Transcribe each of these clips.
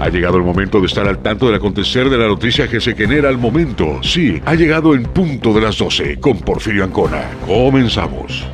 Ha llegado el momento de estar al tanto del acontecer de la noticia que se genera al momento. Sí, ha llegado en punto de las 12 con Porfirio Ancona. Comenzamos.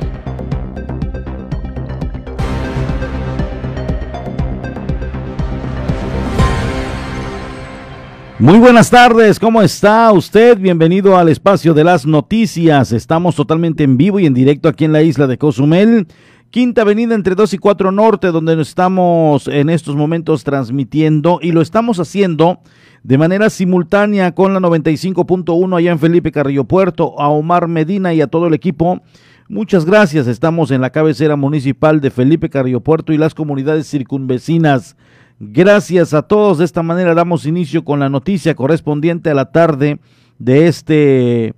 Muy buenas tardes, ¿cómo está usted? Bienvenido al espacio de las noticias. Estamos totalmente en vivo y en directo aquí en la isla de Cozumel Quinta Avenida entre 2 y 4 Norte, donde estamos en estos momentos transmitiendo y lo estamos haciendo de manera simultánea con la 95.1 allá en Felipe Carrillo Puerto, a Omar Medina y a todo el equipo. Muchas gracias, estamos en la cabecera municipal de Felipe Carrillo Puerto y las comunidades circunvecinas. Gracias a todos, de esta manera damos inicio con la noticia correspondiente a la tarde de este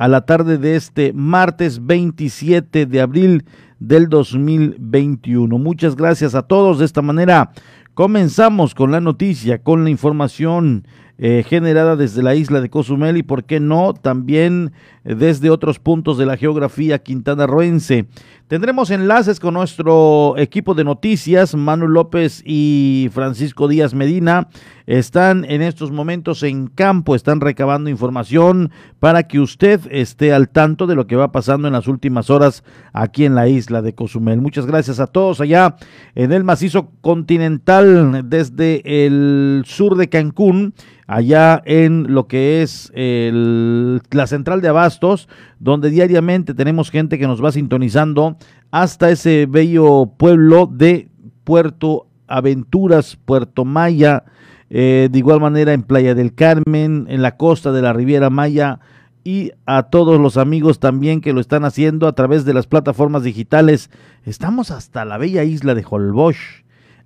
a la tarde de este martes 27 de abril del 2021. Muchas gracias a todos. De esta manera comenzamos con la noticia, con la información eh, generada desde la isla de Cozumel y, por qué no, también eh, desde otros puntos de la geografía quintanarroense. Tendremos enlaces con nuestro equipo de noticias, Manu López y Francisco Díaz Medina. Están en estos momentos en campo, están recabando información para que usted esté al tanto de lo que va pasando en las últimas horas aquí en la isla de Cozumel. Muchas gracias a todos allá en el macizo continental desde el sur de Cancún allá en lo que es la central de abastos, donde diariamente tenemos gente que nos va sintonizando hasta ese bello pueblo de Puerto Aventuras, Puerto Maya, eh, de igual manera en Playa del Carmen, en la costa de la Riviera Maya y a todos los amigos también que lo están haciendo a través de las plataformas digitales. Estamos hasta la bella isla de Holbox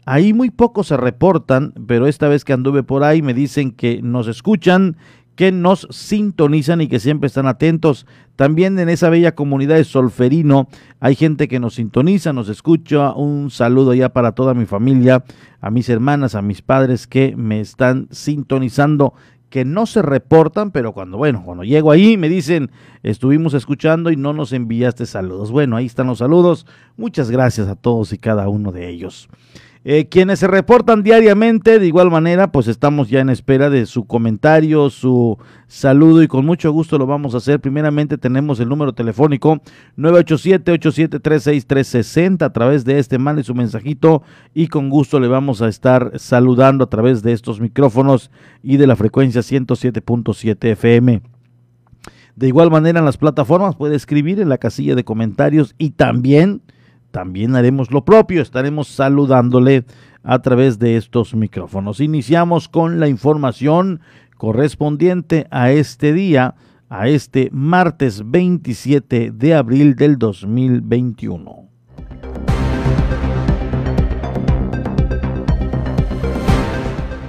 Ahí muy pocos se reportan, pero esta vez que anduve por ahí me dicen que nos escuchan, que nos sintonizan y que siempre están atentos. También en esa bella comunidad de Solferino hay gente que nos sintoniza, nos escucha. Un saludo ya para toda mi familia, a mis hermanas, a mis padres que me están sintonizando que no se reportan, pero cuando, bueno, cuando llego ahí me dicen, estuvimos escuchando y no nos enviaste saludos. Bueno, ahí están los saludos. Muchas gracias a todos y cada uno de ellos. Eh, quienes se reportan diariamente, de igual manera, pues estamos ya en espera de su comentario, su saludo y con mucho gusto lo vamos a hacer. Primeramente tenemos el número telefónico 987-8736-360 a través de este, mande su mensajito y con gusto le vamos a estar saludando a través de estos micrófonos y de la frecuencia 107.7 FM. De igual manera en las plataformas puede escribir en la casilla de comentarios y también también haremos lo propio, estaremos saludándole a través de estos micrófonos. Iniciamos con la información correspondiente a este día, a este martes 27 de abril del 2021.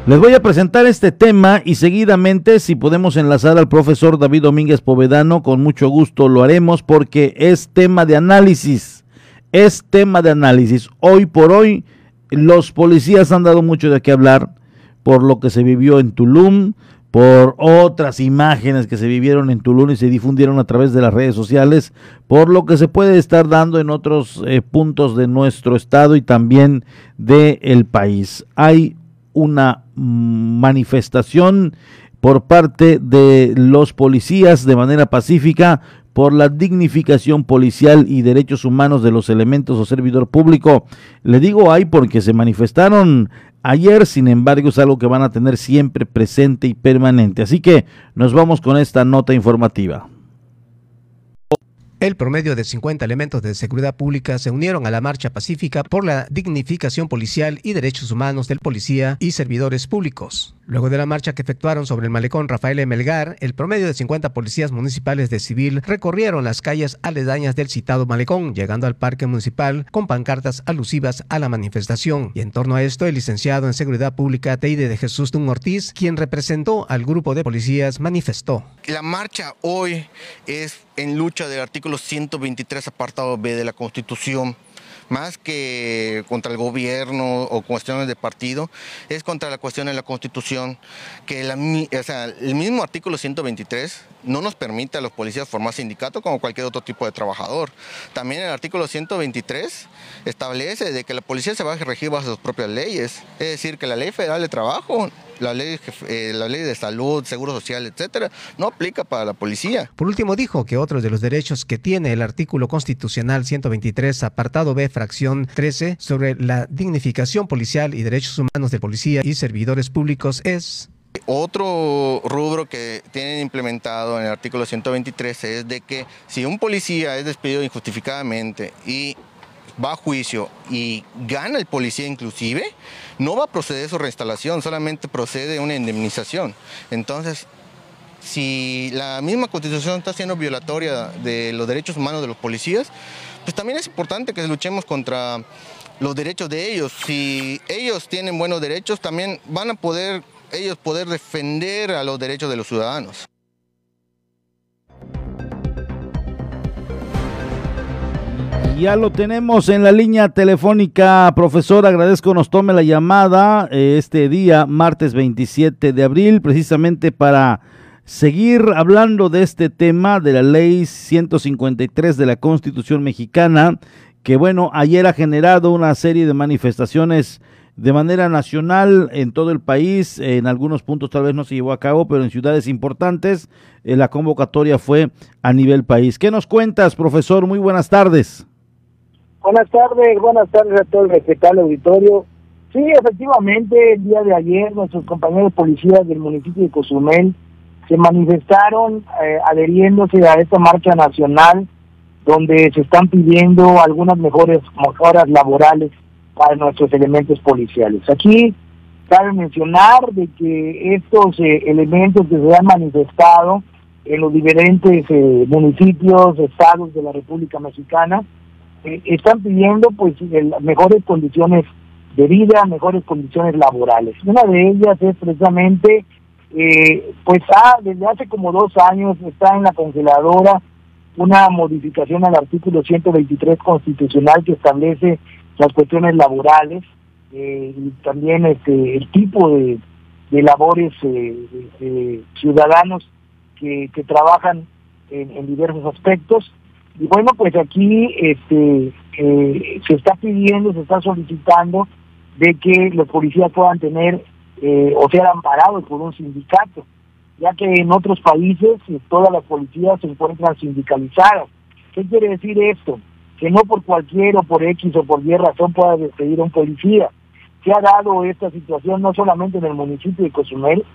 Les voy a presentar este tema y seguidamente si podemos enlazar al profesor David Domínguez Povedano, con mucho gusto lo haremos porque es tema de análisis es tema de análisis. Hoy por hoy, los policías han dado mucho de qué hablar por lo que se vivió en Tulum, por otras imágenes que se vivieron en Tulum y se difundieron a través de las redes sociales, por lo que se puede estar dando en otros eh, puntos de nuestro estado y también del el país. Hay una manifestación por parte de los policías de manera pacífica por la dignificación policial y derechos humanos de los elementos o servidor público. Le digo ahí porque se manifestaron ayer, sin embargo es algo que van a tener siempre presente y permanente. Así que nos vamos con esta nota informativa. El promedio de 50 elementos de seguridad pública se unieron a la marcha pacífica por la dignificación policial y derechos humanos del policía y servidores públicos. Luego de la marcha que efectuaron sobre el malecón Rafael Melgar, el promedio de 50 policías municipales de civil recorrieron las calles aledañas del citado malecón, llegando al parque municipal con pancartas alusivas a la manifestación. Y en torno a esto, el licenciado en Seguridad Pública Teide de Jesús Dun Ortiz, quien representó al grupo de policías, manifestó. La marcha hoy es en lucha del artículo 123 apartado B de la Constitución más que contra el gobierno o cuestiones de partido, es contra la cuestión de la Constitución, que el mismo artículo 123 no nos permite a los policías formar sindicato como cualquier otro tipo de trabajador. También el artículo 123 establece de que la policía se va a regir bajo sus propias leyes, es decir, que la ley federal de trabajo la ley, eh, la ley de salud, seguro social, etcétera, no aplica para la policía. Por último, dijo que otros de los derechos que tiene el artículo constitucional 123, apartado B, fracción 13, sobre la dignificación policial y derechos humanos de policía y servidores públicos es otro rubro que tienen implementado en el artículo 123 es de que si un policía es despedido injustificadamente y va a juicio y gana el policía inclusive, no va a proceder su reinstalación, solamente procede una indemnización. Entonces, si la misma constitución está siendo violatoria de los derechos humanos de los policías, pues también es importante que luchemos contra los derechos de ellos. Si ellos tienen buenos derechos, también van a poder ellos poder defender a los derechos de los ciudadanos. Ya lo tenemos en la línea telefónica, profesor. Agradezco nos tome la llamada eh, este día, martes 27 de abril, precisamente para seguir hablando de este tema de la ley 153 de la Constitución mexicana, que bueno, ayer ha generado una serie de manifestaciones de manera nacional en todo el país. En algunos puntos tal vez no se llevó a cabo, pero en ciudades importantes eh, la convocatoria fue a nivel país. ¿Qué nos cuentas, profesor? Muy buenas tardes. Buenas tardes, buenas tardes a todo el respetable auditorio. Sí, efectivamente, el día de ayer nuestros compañeros policías del municipio de Cozumel se manifestaron eh, adheriéndose a esta marcha nacional donde se están pidiendo algunas mejores mejoras laborales para nuestros elementos policiales. Aquí cabe mencionar de que estos eh, elementos que se han manifestado en los diferentes eh, municipios, estados de la República Mexicana, eh, están pidiendo pues mejores condiciones de vida, mejores condiciones laborales. Una de ellas es precisamente, eh, pues ah, desde hace como dos años está en la congeladora una modificación al artículo 123 constitucional que establece las cuestiones laborales eh, y también este el tipo de, labores de, ciudadanos que, trabajan en diversos aspectos y bueno, pues aquí este, eh, se está pidiendo, se está solicitando de que los policías puedan tener eh, o ser amparados por un sindicato, ya que en otros países eh, todas las policías se encuentran sindicalizadas. ¿Qué quiere decir esto? Que no por cualquier o por X o por Y razón pueda despedir a un policía. Se ha dado esta situación no solamente en el municipio de Cozumel,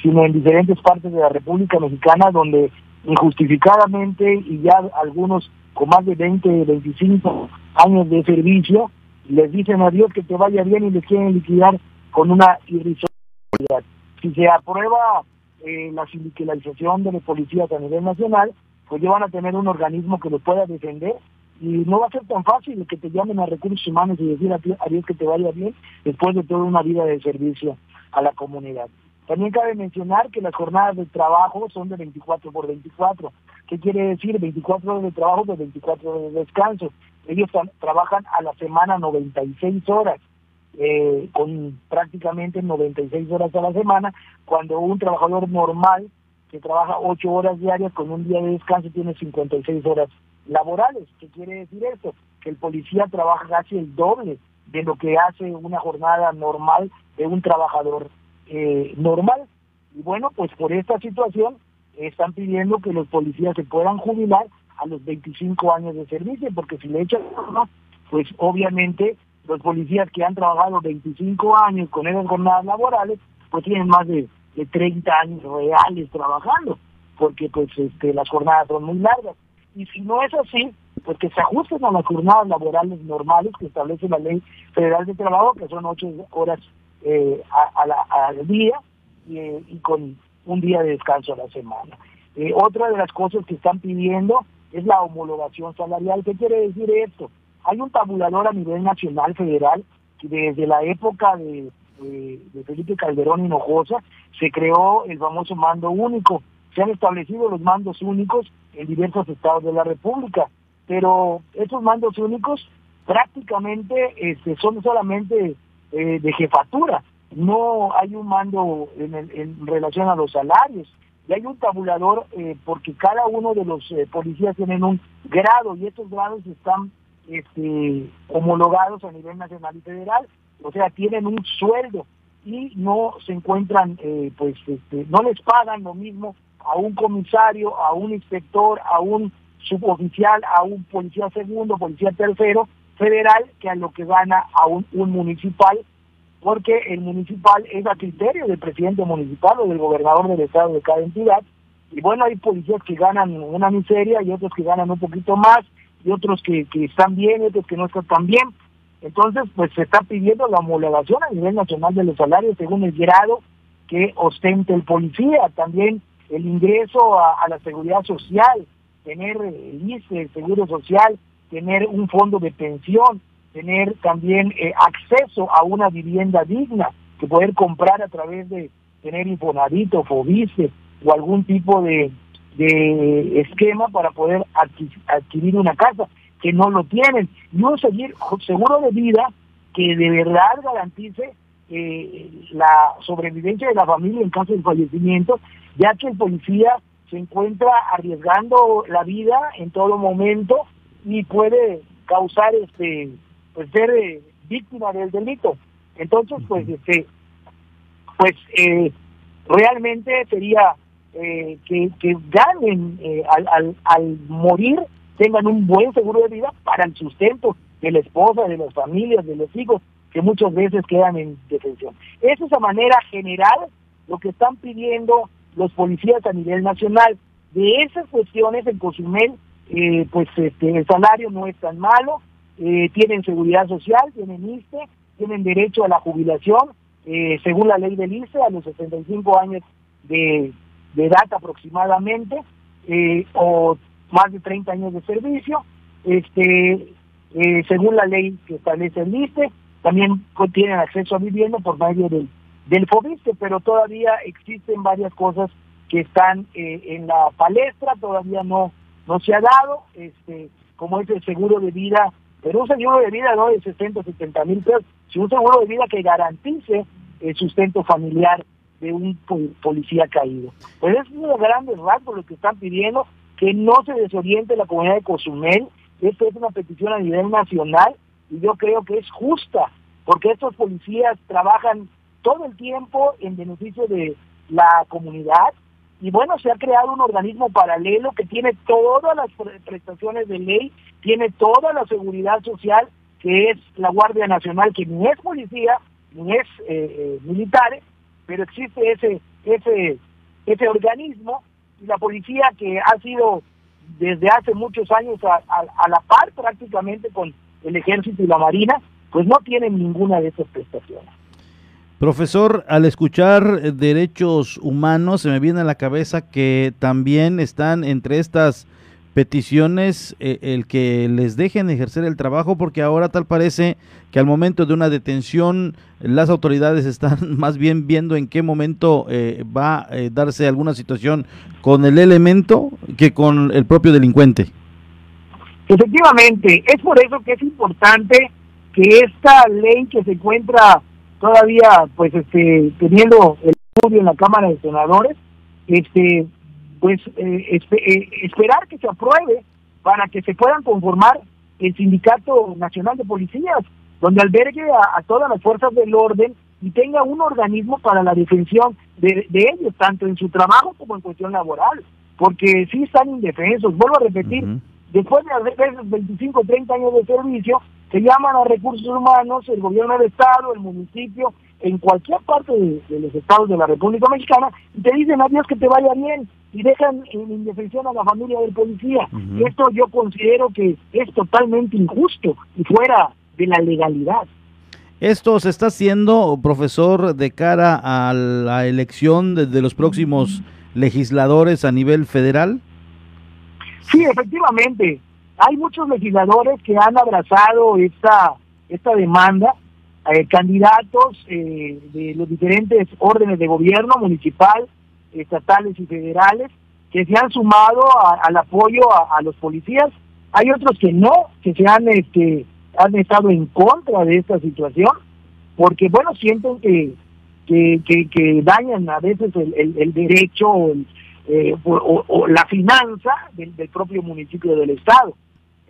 sino en diferentes partes de la República Mexicana donde injustificadamente y ya algunos con más de 20, 25 años de servicio, les dicen a Dios que te vaya bien y les quieren liquidar con una irrisoriedad. Si se aprueba eh, la sindicalización de los policías a nivel nacional, pues ya van a tener un organismo que los pueda defender y no va a ser tan fácil que te llamen a recursos humanos y decir a Dios que te vaya bien después de toda una vida de servicio a la comunidad. También cabe mencionar que las jornadas de trabajo son de 24 por 24. ¿Qué quiere decir? 24 horas de trabajo por 24 horas de descanso. Ellos trabajan a la semana 96 horas, eh, con prácticamente 96 horas a la semana, cuando un trabajador normal que trabaja 8 horas diarias con un día de descanso tiene 56 horas laborales. ¿Qué quiere decir esto? Que el policía trabaja casi el doble de lo que hace una jornada normal de un trabajador eh, normal. Y bueno, pues por esta situación están pidiendo que los policías se puedan jubilar a los 25 años de servicio, porque si le echan pues obviamente los policías que han trabajado 25 años con esas jornadas laborales, pues tienen más de, de 30 años reales trabajando, porque pues este, las jornadas son muy largas. y si no es así, pues que se ajusten a las jornadas laborales normales que establece la Ley Federal de Trabajo, que son ocho horas eh, al día y, con un día de descanso a la semana. Eh, otra de las cosas que están pidiendo es la homologación salarial. ¿Qué quiere decir esto? Hay un tabulador a nivel nacional federal que desde la época de, de Felipe Calderón Hinojosa se creó el famoso mando único. Se han establecido los mandos únicos en diversos estados de la República, pero esos mandos únicos prácticamente este, son solamente eh, de jefatura, no hay un mando en, en, relación a los salarios, y hay un tabulador eh, porque cada uno de los eh, policías tienen un grado y estos grados están este, homologados a nivel nacional y federal, o sea, tienen un sueldo y no se encuentran, pues, este, no les pagan lo mismo a un comisario, a un inspector, a un suboficial, a un policía segundo, policía tercero, federal, que a lo que gana a un, municipal, porque el municipal es a criterio del presidente municipal o del gobernador del estado de cada entidad. Y bueno, hay policías que ganan una miseria y otros que ganan un poquito más y otros que, que están bien y otros que no están tan bien. Entonces, pues se está pidiendo la homologación a nivel nacional de los salarios según el grado que ostente el policía. También el ingreso a, la seguridad social, tener el ICE, el seguro social, tener un fondo de pensión, tener también eh, acceso a una vivienda digna, que poder comprar a través de tener Infonavit o Fobice o algún tipo de, esquema para poder adquirir una casa, que no lo tienen, y un seguro de vida que de verdad garantice eh, la sobrevivencia de la familia en caso de fallecimiento ya que el policía se encuentra arriesgando la vida en todo momento y puede causar este pues ser eh, víctima del delito entonces pues este pues eh, realmente sería eh, que, que ganen al, al, al morir tengan un buen seguro de vida para el sustento de la esposa, de las familias, de los hijos, que muchas veces quedan en detención. Esa es la manera general lo que están pidiendo los policías a nivel nacional. De esas cuestiones en Cozumel, eh, pues este, el salario no es tan malo, eh, tienen seguridad social, tienen ISTE, tienen derecho a la jubilación, eh, según la ley del ISTE, a los 65 años de, edad aproximadamente, o más de 30 años de servicio, este según la ley que establece el ISTE, también tienen acceso a vivienda por medio del del FOBISTE, pero todavía existen varias cosas que están eh, en la palestra, todavía no, no se ha dado, este, como es el seguro de vida, pero un seguro de vida no de 60, 70 mil pesos, sino un seguro de vida que garantice el sustento familiar de un policía caído. Pues es uno de los grandes rasgos lo que están pidiendo, que no se desoriente la comunidad de Cozumel, esto es una petición a nivel nacional y yo creo que es justa, porque estos policías trabajan todo el tiempo en beneficio de la comunidad. Y bueno, se ha creado un organismo paralelo que tiene todas las prestaciones de ley, tiene toda la seguridad social, que es la Guardia Nacional, que ni es policía, ni es eh, eh, militar, pero existe ese, ese, ese organismo y la policía que ha sido desde hace muchos años a, la par prácticamente con el ejército y la marina, pues no tienen ninguna de esas prestaciones. Profesor, al escuchar derechos humanos se me viene a la cabeza que también están entre estas peticiones eh, el que les dejen ejercer el trabajo porque ahora tal parece que al momento de una detención las autoridades están más bien viendo en qué momento eh, va a eh, darse alguna situación con el elemento que con el propio delincuente. Efectivamente, es por eso que es importante que esta ley que se encuentra todavía pues este teniendo el estudio en la Cámara de Senadores, este pues eh, eh, esperar que se apruebe para que se puedan conformar el Sindicato Nacional de Policías, donde albergue a, todas las fuerzas del orden y tenga un organismo para la defensión de, ellos, tanto en su trabajo como en cuestión laboral, porque sí están indefensos. Vuelvo a repetir, después de veces 25, 30 años de servicio, se llaman a recursos humanos, el gobierno del estado, el municipio, en cualquier parte de, los estados de la República Mexicana y te dicen adiós que te vaya bien y dejan en indefensión a la familia del policía. Esto yo considero que es totalmente injusto y fuera de la legalidad. ¿Esto se está haciendo, profesor, de cara a la elección de los próximos legisladores a nivel federal? Sí, efectivamente. Hay muchos legisladores que han abrazado esta, esta demanda, eh, candidatos eh, de los diferentes órdenes de gobierno, municipal, estatales y federales, que se han sumado al apoyo a, los policías. Hay otros que no, que se han, este, han estado en contra de esta situación, porque, bueno, sienten que, que, que, dañan a veces el, el, derecho o, eh, o, la finanza del, propio municipio del Estado.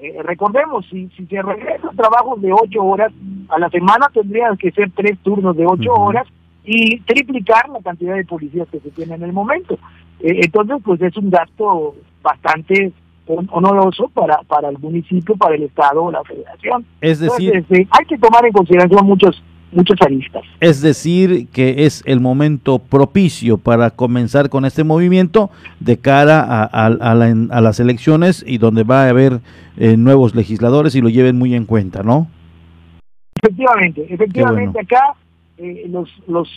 Eh, recordemos, si, si se regresa trabajos de ocho horas a la semana, tendrían que ser tres turnos de ocho horas y triplicar la cantidad de policías que se tiene en el momento. Eh, entonces, pues es un gasto bastante honoroso para, para el municipio, para el Estado o la Federación. Es decir, este, hay que tomar en consideración muchos muchos aristas. Es decir, que es el momento propicio para comenzar con este movimiento de cara a, a, las elecciones y donde va a haber eh, nuevos legisladores y lo lleven muy en cuenta, ¿no? Efectivamente, efectivamente acá eh, los, los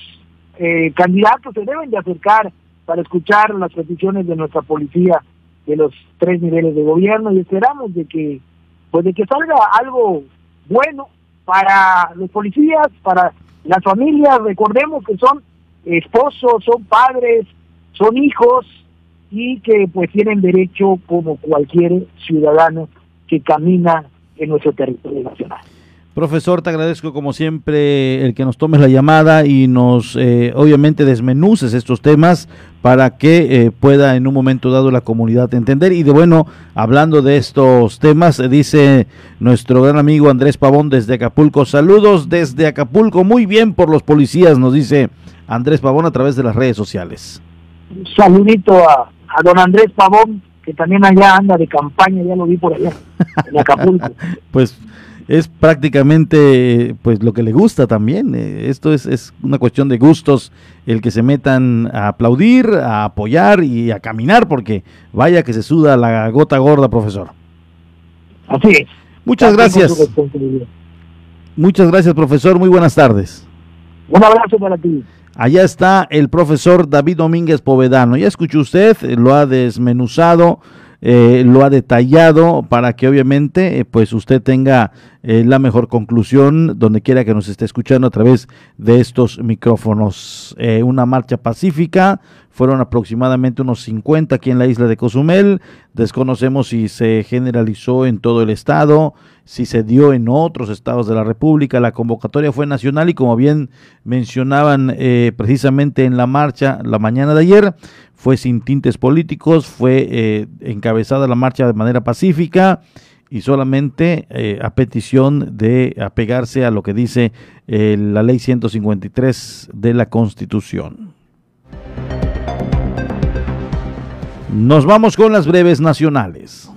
eh, candidatos se deben de acercar para escuchar las peticiones de nuestra policía de los tres niveles de gobierno y esperamos de que pues de que salga algo bueno para los policías, para las familias, recordemos que son esposos, son padres, son hijos y que pues tienen derecho como cualquier ciudadano que camina en nuestro territorio nacional. Profesor, te agradezco como siempre el que nos tomes la llamada y nos eh, obviamente desmenuces estos temas para que eh, pueda en un momento dado la comunidad entender. Y de bueno, hablando de estos temas, dice nuestro gran amigo Andrés Pavón desde Acapulco. Saludos desde Acapulco, muy bien por los policías, nos dice Andrés Pavón a través de las redes sociales. Un saludito a, a don Andrés Pavón, que también allá anda de campaña, ya lo vi por allá, en Acapulco. pues es prácticamente pues lo que le gusta también. Eh, esto es, es, una cuestión de gustos, el que se metan a aplaudir, a apoyar y a caminar, porque vaya que se suda la gota gorda, profesor. Así es. Muchas gracias. Muchas gracias, profesor. Muy buenas tardes. Un abrazo para ti. Allá está el profesor David Domínguez Povedano. Ya escuchó usted, lo ha desmenuzado eh, lo ha detallado para que obviamente eh, pues usted tenga eh, la mejor conclusión donde quiera que nos esté escuchando a través de estos micrófonos. una marcha pacífica, fueron aproximadamente unos 50 aquí en la isla de Cozumel, desconocemos si se generalizó en todo el estado, si se dio en otros estados de la República, la convocatoria fue nacional y como bien mencionaban precisamente en la marcha la mañana de ayer, fue sin tintes políticos, fue eh, encabezada la marcha de manera pacífica y solamente eh, a petición de apegarse a lo que dice eh, la ley 153 de la Constitución. Nos vamos con las breves nacionales.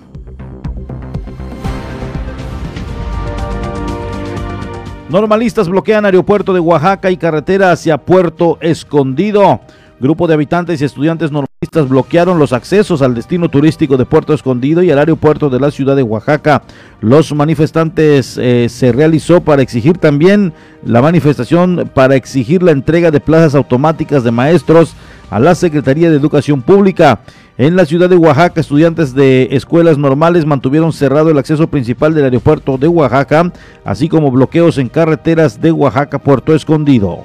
Normalistas bloquean aeropuerto de Oaxaca y carretera hacia Puerto Escondido. Grupo de habitantes y estudiantes normalistas bloquearon los accesos al destino turístico de Puerto Escondido y al aeropuerto de la ciudad de Oaxaca. Los manifestantes eh, se realizó para exigir también la manifestación para exigir la entrega de plazas automáticas de maestros a la Secretaría de Educación Pública. En la ciudad de Oaxaca, estudiantes de escuelas normales mantuvieron cerrado el acceso principal del aeropuerto de Oaxaca, así como bloqueos en carreteras de Oaxaca Puerto Escondido.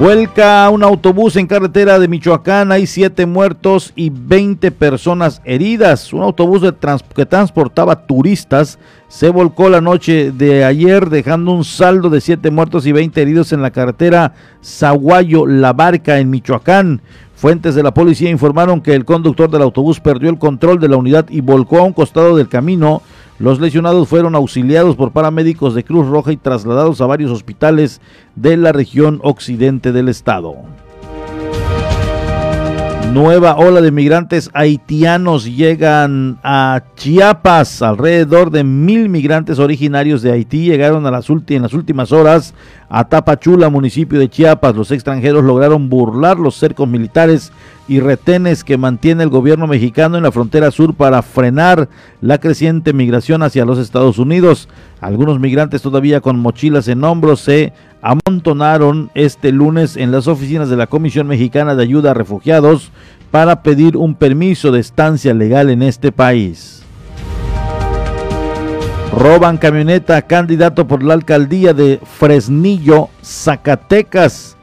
Vuelca un autobús en carretera de Michoacán. Hay siete muertos y 20 personas heridas. Un autobús que transportaba turistas se volcó la noche de ayer, dejando un saldo de siete muertos y 20 heridos en la carretera Zaguayo-La Barca en Michoacán. Fuentes de la policía informaron que el conductor del autobús perdió el control de la unidad y volcó a un costado del camino los lesionados fueron auxiliados por paramédicos de Cruz Roja y trasladados a varios hospitales de la región occidente del estado. Nueva ola de migrantes haitianos llegan a Chiapas. Alrededor de mil migrantes originarios de Haití llegaron a en las últimas horas a Tapachula, municipio de Chiapas. Los extranjeros lograron burlar los cercos militares y retenes que mantiene el gobierno mexicano en la frontera sur para frenar la creciente migración hacia los Estados Unidos. Algunos migrantes todavía con mochilas en hombros se amontonaron este lunes en las oficinas de la Comisión Mexicana de Ayuda a Refugiados para pedir un permiso de estancia legal en este país. Roban camioneta candidato por la alcaldía de Fresnillo, Zacatecas.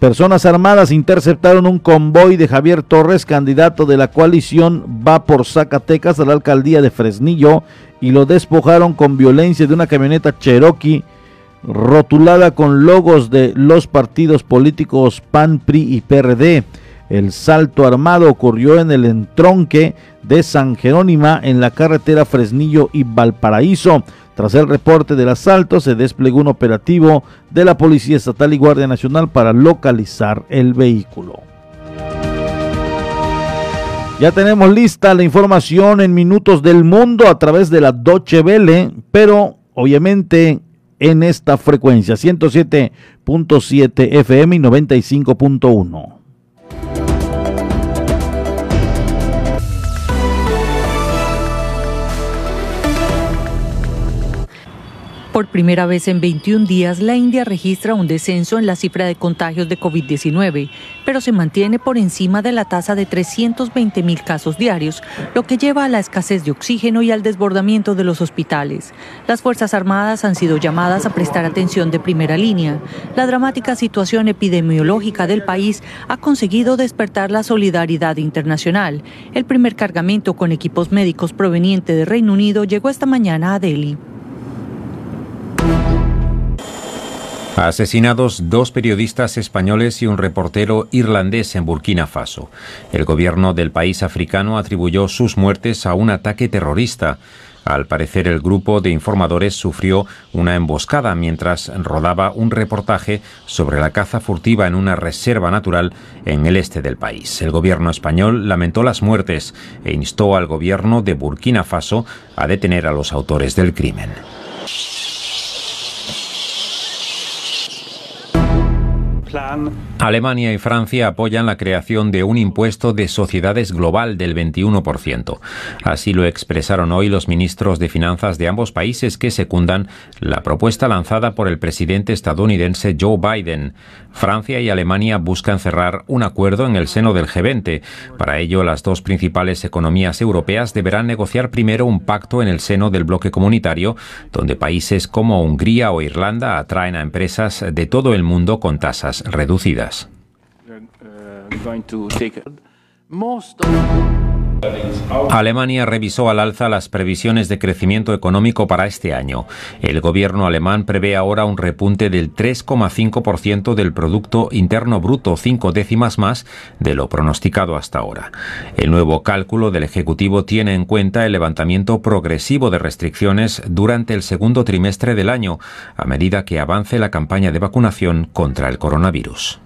Personas armadas interceptaron un convoy de Javier Torres, candidato de la coalición Va por Zacatecas a la alcaldía de Fresnillo, y lo despojaron con violencia de una camioneta Cherokee rotulada con logos de los partidos políticos PAN, PRI y PRD. El salto armado ocurrió en el entronque de San Jerónima en la carretera Fresnillo y Valparaíso. Tras el reporte del asalto se desplegó un operativo de la Policía Estatal y Guardia Nacional para localizar el vehículo. Ya tenemos lista la información en minutos del mundo a través de la Doche Vele, pero obviamente en esta frecuencia 107.7 FM y 95.1. Por primera vez en 21 días, la India registra un descenso en la cifra de contagios de COVID-19, pero se mantiene por encima de la tasa de 320 mil casos diarios, lo que lleva a la escasez de oxígeno y al desbordamiento de los hospitales. Las Fuerzas Armadas han sido llamadas a prestar atención de primera línea. La dramática situación epidemiológica del país ha conseguido despertar la solidaridad internacional. El primer cargamento con equipos médicos proveniente de Reino Unido llegó esta mañana a Delhi. Asesinados dos periodistas españoles y un reportero irlandés en Burkina Faso. El gobierno del país africano atribuyó sus muertes a un ataque terrorista. Al parecer, el grupo de informadores sufrió una emboscada mientras rodaba un reportaje sobre la caza furtiva en una reserva natural en el este del país. El gobierno español lamentó las muertes e instó al gobierno de Burkina Faso a detener a los autores del crimen. Alemania y Francia apoyan la creación de un impuesto de sociedades global del 21%. Así lo expresaron hoy los ministros de Finanzas de ambos países que secundan la propuesta lanzada por el presidente estadounidense Joe Biden. Francia y Alemania buscan cerrar un acuerdo en el seno del G20. Para ello, las dos principales economías europeas deberán negociar primero un pacto en el seno del bloque comunitario, donde países como Hungría o Irlanda atraen a empresas de todo el mundo con tasas reducidas. Alemania revisó al alza las previsiones de crecimiento económico para este año. El gobierno alemán prevé ahora un repunte del 3,5% del Producto Interno Bruto, cinco décimas más de lo pronosticado hasta ahora. El nuevo cálculo del Ejecutivo tiene en cuenta el levantamiento progresivo de restricciones durante el segundo trimestre del año, a medida que avance la campaña de vacunación contra el coronavirus.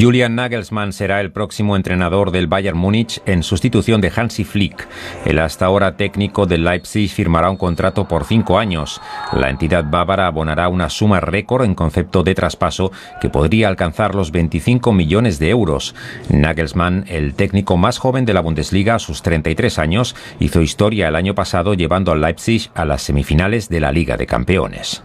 Julian Nagelsmann será el próximo entrenador del Bayern Múnich en sustitución de Hansi Flick. El hasta ahora técnico del Leipzig firmará un contrato por cinco años. La entidad bávara abonará una suma récord en concepto de traspaso que podría alcanzar los 25 millones de euros. Nagelsmann, el técnico más joven de la Bundesliga a sus 33 años, hizo historia el año pasado llevando al Leipzig a las semifinales de la Liga de Campeones.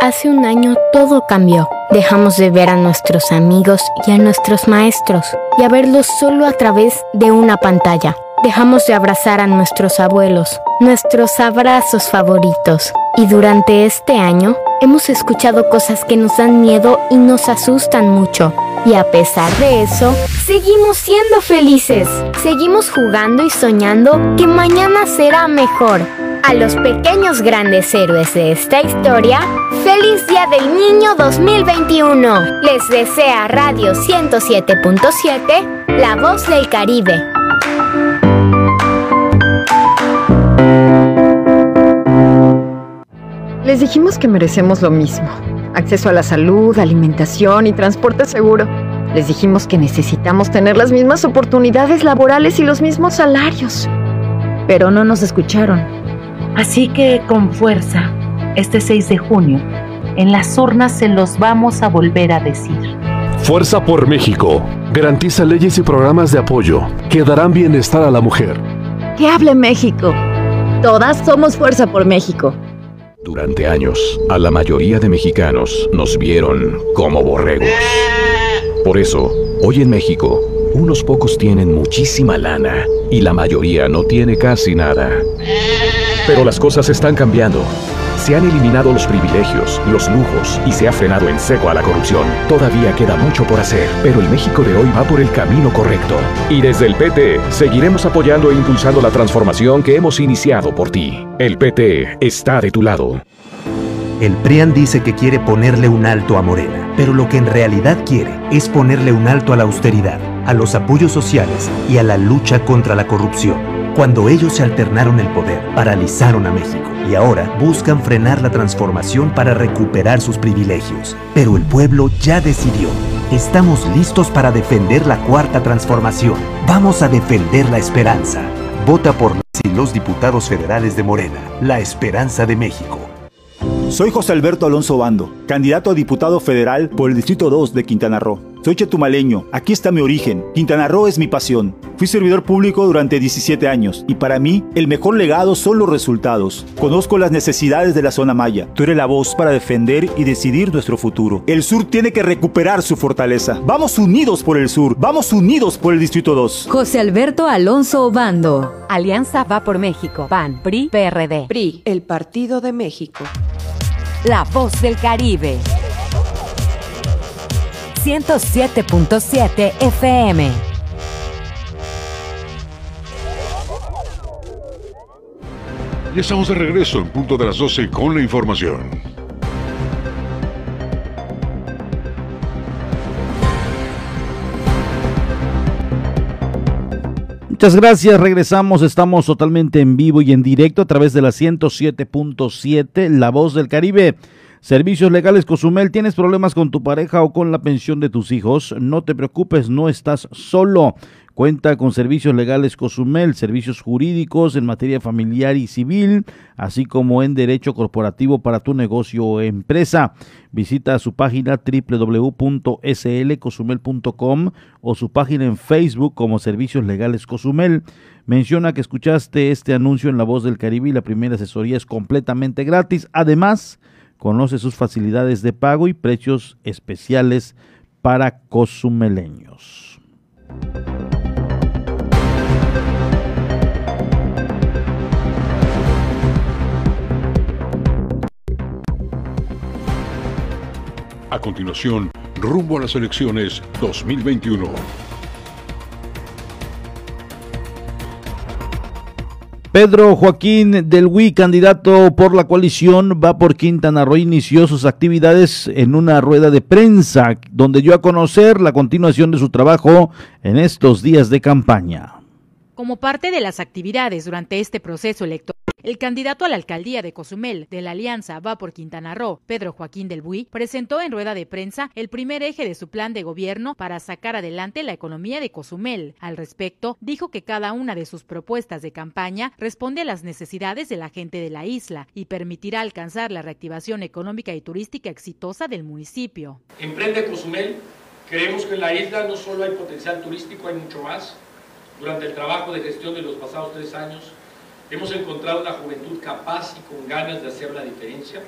Hace un año todo cambió. Dejamos de ver a nuestros amigos y a nuestros maestros y a verlos solo a través de una pantalla. Dejamos de abrazar a nuestros abuelos, nuestros abrazos favoritos. Y durante este año hemos escuchado cosas que nos dan miedo y nos asustan mucho. Y a pesar de eso, seguimos siendo felices. Seguimos jugando y soñando que mañana será mejor. A los pequeños grandes héroes de esta historia, feliz Día del Niño 2021. Les desea Radio 107.7, La Voz del Caribe. Les dijimos que merecemos lo mismo. Acceso a la salud, alimentación y transporte seguro. Les dijimos que necesitamos tener las mismas oportunidades laborales y los mismos salarios. Pero no nos escucharon. Así que con fuerza, este 6 de junio, en las urnas se los vamos a volver a decir. Fuerza por México. Garantiza leyes y programas de apoyo que darán bienestar a la mujer. Que hable México. Todas somos Fuerza por México. Durante años, a la mayoría de mexicanos nos vieron como borregos. Por eso, hoy en México, unos pocos tienen muchísima lana y la mayoría no tiene casi nada. Pero las cosas están cambiando. Se han eliminado los privilegios, los lujos y se ha frenado en seco a la corrupción. Todavía queda mucho por hacer, pero el México de hoy va por el camino correcto. Y desde el PT seguiremos apoyando e impulsando la transformación que hemos iniciado por ti. El PT está de tu lado. El PRIAN dice que quiere ponerle un alto a Morena, pero lo que en realidad quiere es ponerle un alto a la austeridad, a los apoyos sociales y a la lucha contra la corrupción. Cuando ellos se alternaron el poder, paralizaron a México y ahora buscan frenar la transformación para recuperar sus privilegios. Pero el pueblo ya decidió. Estamos listos para defender la cuarta transformación. Vamos a defender la esperanza. Vota por los diputados federales de Morena, la esperanza de México. Soy José Alberto Alonso Bando, candidato a diputado federal por el Distrito 2 de Quintana Roo. Soy chetumaleño, aquí está mi origen. Quintana Roo es mi pasión. Fui servidor público durante 17 años y para mí el mejor legado son los resultados. Conozco las necesidades de la zona maya. Tú eres la voz para defender y decidir nuestro futuro. El sur tiene que recuperar su fortaleza. Vamos unidos por el sur. Vamos unidos por el Distrito 2. José Alberto Alonso Obando. Alianza va por México. PAN, PRI, PRD. PRI, el Partido de México. La voz del Caribe. 107.7 FM. Ya estamos de regreso en punto de las 12 con la información. Muchas gracias, regresamos, estamos totalmente en vivo y en directo a través de la 107.7, La Voz del Caribe. Servicios Legales Cozumel, ¿tienes problemas con tu pareja o con la pensión de tus hijos? No te preocupes, no estás solo. Cuenta con Servicios Legales Cozumel, servicios jurídicos en materia familiar y civil, así como en derecho corporativo para tu negocio o empresa. Visita su página www.slcozumel.com o su página en Facebook como Servicios Legales Cozumel. Menciona que escuchaste este anuncio en La Voz del Caribe y la primera asesoría es completamente gratis. Además, conoce sus facilidades de pago y precios especiales para cozumeleños. A continuación, rumbo a las elecciones 2021. Pedro Joaquín del WI, candidato por la coalición, va por Quintana Roo, inició sus actividades en una rueda de prensa, donde dio a conocer la continuación de su trabajo en estos días de campaña. Como parte de las actividades durante este proceso electoral, el candidato a la alcaldía de Cozumel de la Alianza Va por Quintana Roo, Pedro Joaquín del Buy, presentó en rueda de prensa el primer eje de su plan de gobierno para sacar adelante la economía de Cozumel. Al respecto, dijo que cada una de sus propuestas de campaña responde a las necesidades de la gente de la isla y permitirá alcanzar la reactivación económica y turística exitosa del municipio. Emprende Cozumel. Creemos que en la isla no solo hay potencial turístico, hay mucho más. Durante el trabajo de gestión de los pasados tres años, Hemos encontrado una juventud capaz y con ganas de hacer la diferencia.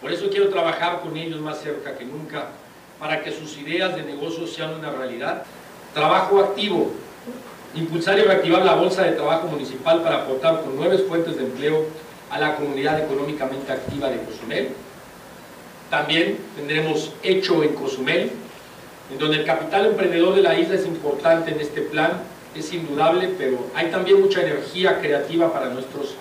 Por eso quiero trabajar con ellos más cerca que nunca, para que sus ideas de negocio sean una realidad. Trabajo activo, impulsar y reactivar la bolsa de trabajo municipal para aportar con nuevas fuentes de empleo a la comunidad económicamente activa de Cozumel. También tendremos Hecho en Cozumel, en donde el capital emprendedor de la isla es importante en este plan es indudable, pero hay también mucha energía creativa para nuestros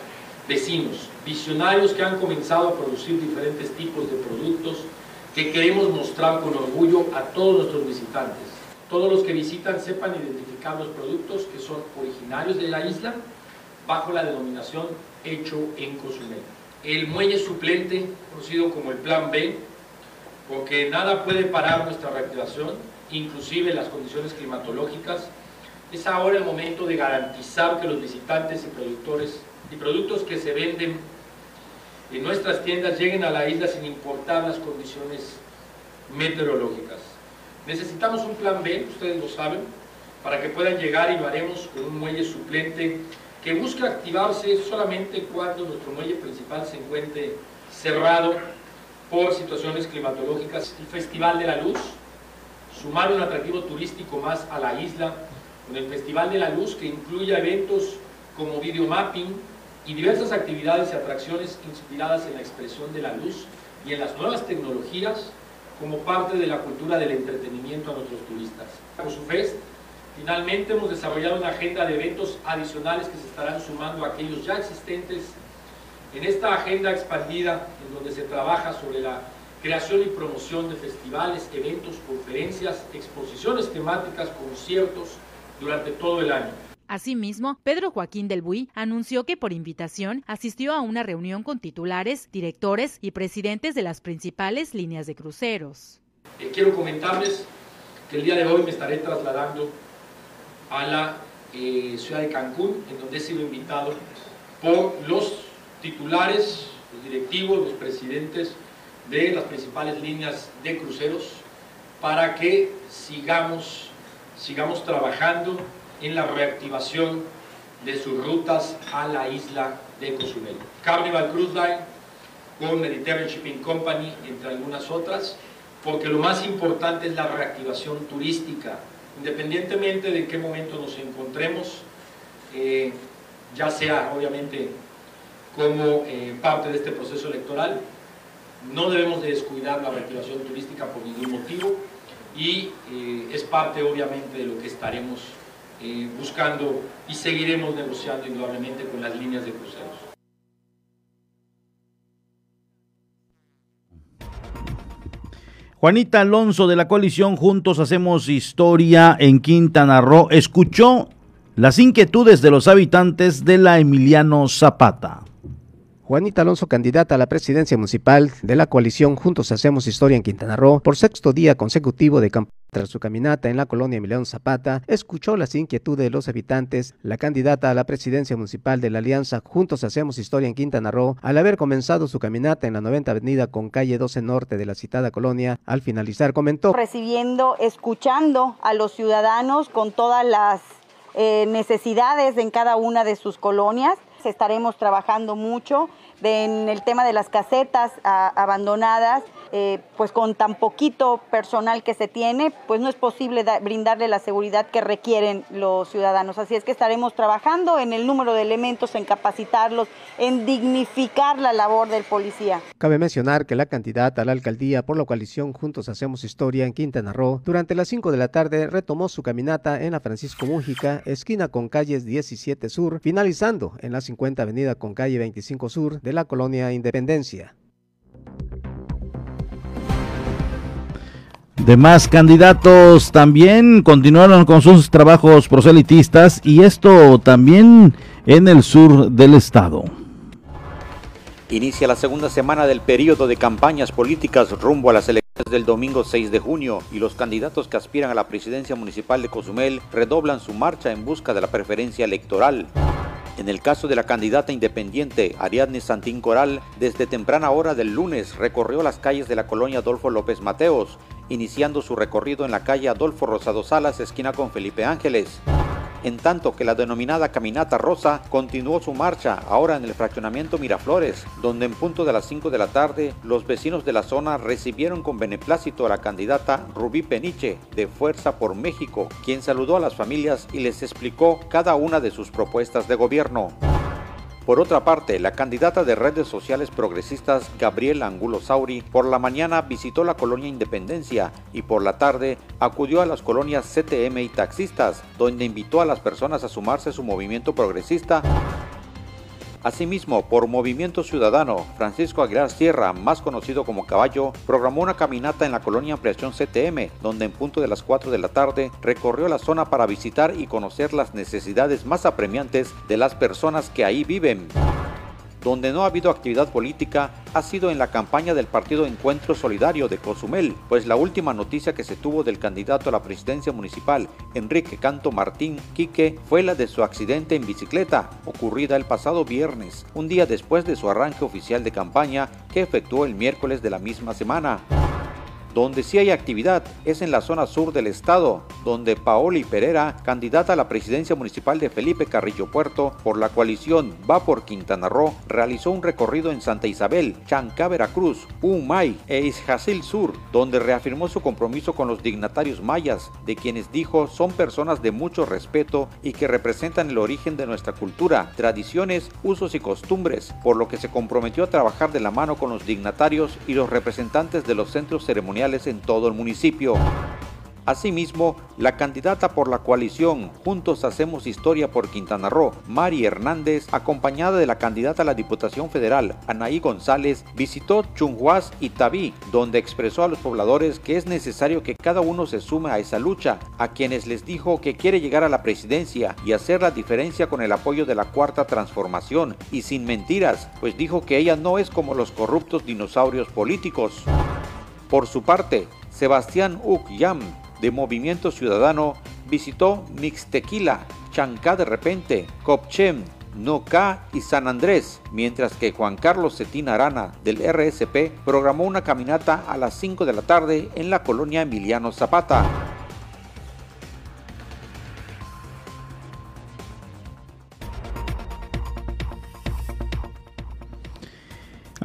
vecinos, visionarios que han comenzado a producir diferentes tipos de productos que queremos mostrar con orgullo a todos nuestros visitantes. Todos los que visitan sepan identificar los productos que son originarios de la isla bajo la denominación hecho en Cozumel. El muelle suplente, conocido como el Plan B, porque nada puede parar nuestra reactivación, inclusive las condiciones climatológicas, es ahora el momento de garantizar que los visitantes y productores y productos que se venden en nuestras tiendas lleguen a la isla sin importar las condiciones meteorológicas. Necesitamos un plan B, ustedes lo saben, para que puedan llegar y lo haremos con un muelle suplente que busca activarse solamente cuando nuestro muelle principal se encuentre cerrado por situaciones climatológicas. El Festival de la Luz, sumar un atractivo turístico más a la isla con el Festival de la Luz que incluye eventos como videomapping y diversas actividades y atracciones inspiradas en la expresión de la luz y en las nuevas tecnologías como parte de la cultura del entretenimiento a nuestros turistas. Con su fest, finalmente hemos desarrollado una agenda de eventos adicionales que se estarán sumando a aquellos ya existentes en esta agenda expandida en donde se trabaja sobre la creación y promoción de festivales, eventos, conferencias, exposiciones temáticas, conciertos, durante todo el año. Asimismo, Pedro Joaquín del Buy anunció que por invitación asistió a una reunión con titulares, directores y presidentes de las principales líneas de cruceros. Eh, quiero comentarles que el día de hoy me estaré trasladando a la eh, ciudad de Cancún, en donde he sido invitado por los titulares, los directivos, los presidentes de las principales líneas de cruceros para que sigamos sigamos trabajando en la reactivación de sus rutas a la isla de Cozumel. Carnival Cruise Line con Mediterranean Shipping Company, entre algunas otras, porque lo más importante es la reactivación turística, independientemente de qué momento nos encontremos, eh, ya sea obviamente como eh, parte de este proceso electoral, no debemos de descuidar la reactivación turística por ningún motivo, y eh, es parte obviamente de lo que estaremos eh, buscando y seguiremos negociando indudablemente con las líneas de cruceros. Juanita Alonso de la coalición Juntos Hacemos Historia en Quintana Roo escuchó las inquietudes de los habitantes de la Emiliano Zapata. Juanita Alonso, candidata a la presidencia municipal de la coalición Juntos Hacemos Historia en Quintana Roo, por sexto día consecutivo de campaña tras su caminata en la colonia Emiliano Zapata, escuchó las inquietudes de los habitantes. La candidata a la presidencia municipal de la Alianza Juntos Hacemos Historia en Quintana Roo, al haber comenzado su caminata en la 90 Avenida con calle 12 Norte de la citada colonia, al finalizar comentó: Recibiendo, escuchando a los ciudadanos con todas las eh, necesidades en cada una de sus colonias estaremos trabajando mucho en el tema de las casetas abandonadas eh, pues con tan poquito personal que se tiene, pues no es posible brindarle la seguridad que requieren los ciudadanos. Así es que estaremos trabajando en el número de elementos, en capacitarlos, en dignificar la labor del policía. Cabe mencionar que la candidata a la alcaldía por la coalición Juntos Hacemos Historia en Quintana Roo, durante las 5 de la tarde retomó su caminata en la Francisco Mújica, esquina con calles 17 Sur, finalizando en la 50 Avenida con calle 25 Sur de la colonia Independencia. Demás candidatos también continuaron con sus trabajos proselitistas y esto también en el sur del estado. Inicia la segunda semana del periodo de campañas políticas rumbo a las elecciones del domingo 6 de junio y los candidatos que aspiran a la presidencia municipal de Cozumel redoblan su marcha en busca de la preferencia electoral. En el caso de la candidata independiente Ariadne Santín Coral, desde temprana hora del lunes recorrió las calles de la colonia Adolfo López Mateos, iniciando su recorrido en la calle Adolfo Rosado Salas, esquina con Felipe Ángeles en tanto que la denominada Caminata Rosa continuó su marcha ahora en el fraccionamiento Miraflores, donde en punto de las 5 de la tarde los vecinos de la zona recibieron con beneplácito a la candidata Rubí Peniche de Fuerza por México, quien saludó a las familias y les explicó cada una de sus propuestas de gobierno. Por otra parte, la candidata de redes sociales progresistas Gabriela Angulo Sauri por la mañana visitó la colonia Independencia y por la tarde acudió a las colonias CTM y taxistas, donde invitó a las personas a sumarse a su movimiento progresista Asimismo, por Movimiento Ciudadano, Francisco Aguilar Sierra, más conocido como Caballo, programó una caminata en la colonia Ampliación CTM, donde en punto de las 4 de la tarde recorrió la zona para visitar y conocer las necesidades más apremiantes de las personas que ahí viven. Donde no ha habido actividad política ha sido en la campaña del partido Encuentro Solidario de Cozumel, pues la última noticia que se tuvo del candidato a la presidencia municipal, Enrique Canto Martín Quique, fue la de su accidente en bicicleta, ocurrida el pasado viernes, un día después de su arranque oficial de campaña que efectuó el miércoles de la misma semana. Donde sí hay actividad es en la zona sur del estado, donde Paoli Pereira, candidata a la presidencia municipal de Felipe Carrillo Puerto por la coalición Va por Quintana Roo, realizó un recorrido en Santa Isabel, Chancá, Veracruz, Umay e Isjacil Sur, donde reafirmó su compromiso con los dignatarios mayas, de quienes dijo son personas de mucho respeto y que representan el origen de nuestra cultura, tradiciones, usos y costumbres, por lo que se comprometió a trabajar de la mano con los dignatarios y los representantes de los centros ceremoniales en todo el municipio. Asimismo, la candidata por la coalición Juntos Hacemos Historia por Quintana Roo, Mari Hernández, acompañada de la candidata a la Diputación Federal, Anaí González, visitó Chunhuas y Tabí, donde expresó a los pobladores que es necesario que cada uno se sume a esa lucha, a quienes les dijo que quiere llegar a la presidencia y hacer la diferencia con el apoyo de la Cuarta Transformación, y sin mentiras, pues dijo que ella no es como los corruptos dinosaurios políticos. Por su parte, Sebastián Uckyam, de Movimiento Ciudadano, visitó Mixtequila, Chancá de Repente, Copchem, Noca y San Andrés, mientras que Juan Carlos Cetina Arana del RSP programó una caminata a las 5 de la tarde en la colonia Emiliano Zapata.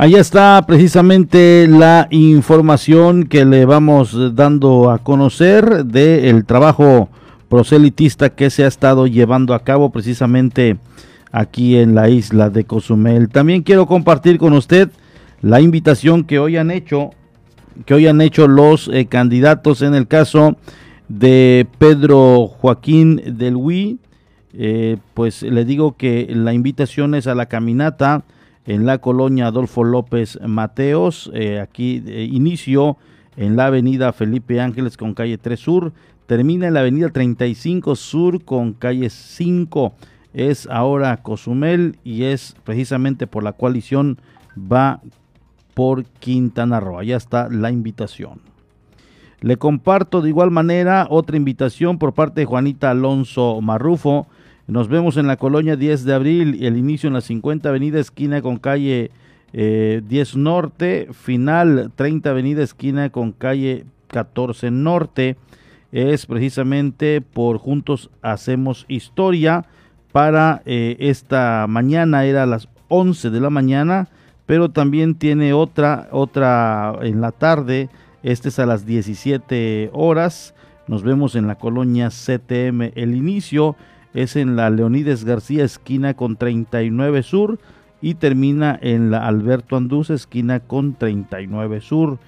Ahí está precisamente la información que le vamos dando a conocer del trabajo proselitista que se ha estado llevando a cabo precisamente aquí en la isla de Cozumel. También quiero compartir con usted la invitación que hoy han hecho, que hoy han hecho los eh, candidatos en el caso de Pedro Joaquín del Huy. Eh, pues le digo que la invitación es a la caminata en la colonia Adolfo López Mateos. Eh, aquí eh, inicio en la avenida Felipe Ángeles con calle 3 Sur. Termina en la avenida 35 Sur con calle 5. Es ahora Cozumel y es precisamente por la coalición va por Quintana Roo. Allá está la invitación. Le comparto de igual manera otra invitación por parte de Juanita Alonso Marrufo nos vemos en la colonia 10 de abril y el inicio en la 50 avenida esquina con calle 10 eh, norte, final 30 avenida esquina con calle 14 norte. Es precisamente por Juntos Hacemos Historia. Para eh, esta mañana era a las 11 de la mañana, pero también tiene otra, otra en la tarde. Este es a las 17 horas. Nos vemos en la colonia CTM. El inicio es en la Leonides García esquina con 39 Sur y termina en la Alberto Andús esquina con 39 Sur.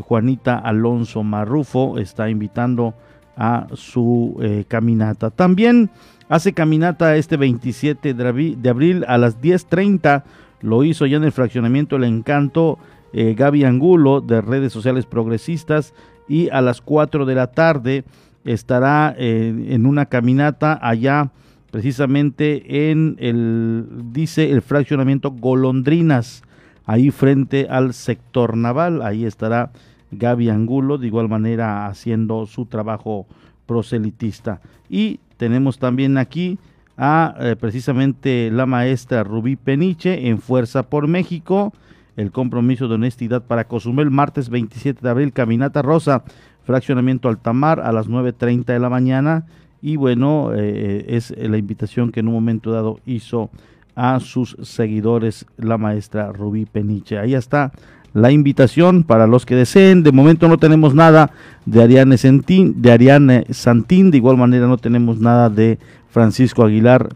Juanita Alonso Marrufo está invitando a su eh, caminata. También hace caminata este 27 de abril a las 10.30. Lo hizo ya en el fraccionamiento El Encanto eh, Gaby Angulo de redes sociales progresistas y a las 4 de la tarde estará eh, en una caminata allá precisamente en el, dice el fraccionamiento Golondrinas, ahí frente al sector naval, ahí estará Gaby Angulo, de igual manera haciendo su trabajo proselitista. Y tenemos también aquí a eh, precisamente la maestra Rubí Peniche en Fuerza por México, el compromiso de honestidad para Cozumel, martes 27 de abril, Caminata Rosa, fraccionamiento Altamar a las 9.30 de la mañana. Y bueno, eh, es la invitación que en un momento dado hizo a sus seguidores la maestra Rubí Peniche. Ahí está la invitación para los que deseen. De momento no tenemos nada de Ariane Santín, de Ariane Santín, de igual manera no tenemos nada de Francisco Aguilar,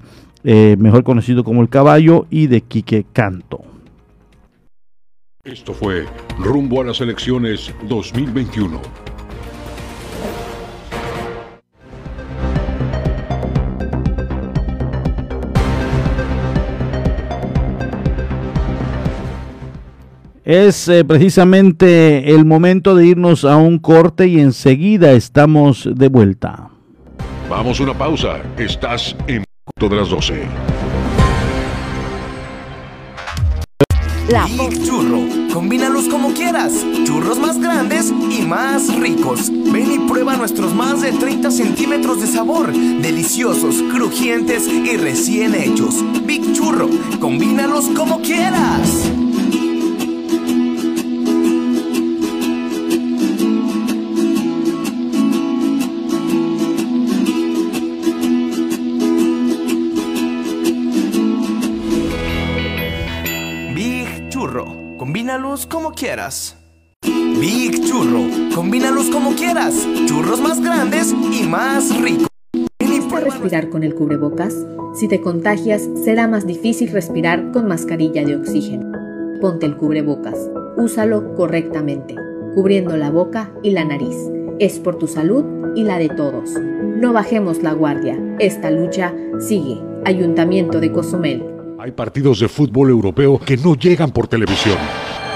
eh, mejor conocido como el caballo, y de Quique Canto. Esto fue Rumbo a las Elecciones 2021. Es eh, precisamente el momento de irnos a un corte y enseguida estamos de vuelta. Vamos a una pausa. Estás en punto de las 12. La Big Churro. Combínalos como quieras. Churros más grandes y más ricos. Ven y prueba nuestros más de 30 centímetros de sabor. Deliciosos, crujientes y recién hechos. Big Churro. Combínalos como quieras. Combínalos como quieras. Big Churro. Combínalos como quieras. Churros más grandes y más ricos. ¿Cuesta respirar con el cubrebocas? Si te contagias, será más difícil respirar con mascarilla de oxígeno. Ponte el cubrebocas. Úsalo correctamente, cubriendo la boca y la nariz. Es por tu salud y la de todos. No bajemos la guardia. Esta lucha sigue. Ayuntamiento de Cozumel. Hay partidos de fútbol europeo que no llegan por televisión.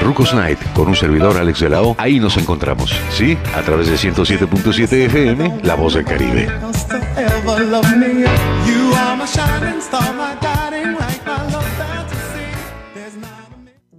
Rucos Night con un servidor Alex de la. Ahí nos encontramos, ¿sí? A través de 107.7 FM, La Voz del Caribe.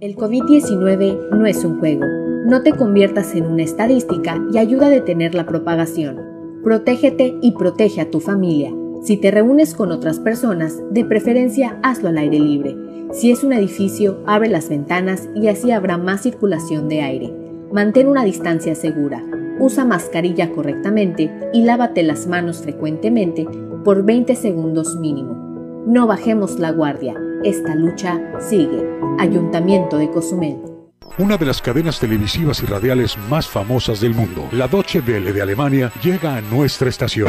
El COVID-19 no es un juego. No te conviertas en una estadística y ayuda a detener la propagación. Protégete y protege a tu familia. Si te reúnes con otras personas, de preferencia hazlo al aire libre. Si es un edificio, abre las ventanas y así habrá más circulación de aire. Mantén una distancia segura. Usa mascarilla correctamente y lávate las manos frecuentemente por 20 segundos mínimo. No bajemos la guardia. Esta lucha sigue. Ayuntamiento de Cozumel. Una de las cadenas televisivas y radiales más famosas del mundo, la Deutsche Welle de Alemania, llega a nuestra estación.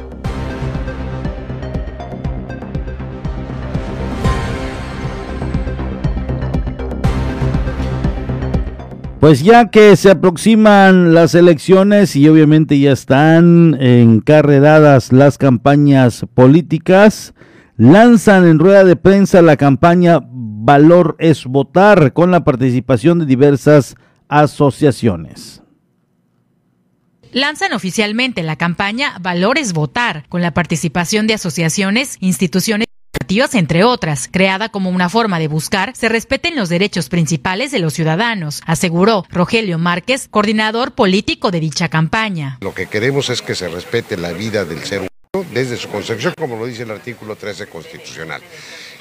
Pues ya que se aproximan las elecciones y obviamente ya están encarreradas las campañas políticas, lanzan en rueda de prensa la campaña Valor es Votar con la participación de diversas asociaciones. Lanzan oficialmente la campaña Valor es Votar con la participación de asociaciones, instituciones entre otras, creada como una forma de buscar se respeten los derechos principales de los ciudadanos, aseguró Rogelio Márquez, coordinador político de dicha campaña. Lo que queremos es que se respete la vida del ser humano desde su concepción, como lo dice el artículo 13 constitucional.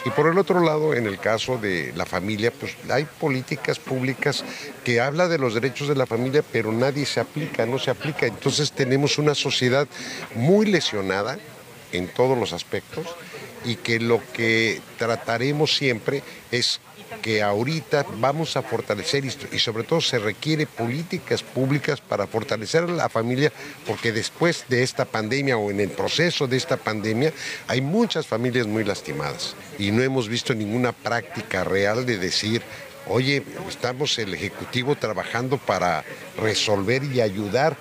Y por el otro lado, en el caso de la familia, pues hay políticas públicas que habla de los derechos de la familia, pero nadie se aplica, no se aplica. Entonces tenemos una sociedad muy lesionada en todos los aspectos y que lo que trataremos siempre es que ahorita vamos a fortalecer y sobre todo se requiere políticas públicas para fortalecer a la familia porque después de esta pandemia o en el proceso de esta pandemia hay muchas familias muy lastimadas y no hemos visto ninguna práctica real de decir oye, estamos el Ejecutivo trabajando para resolver y ayudar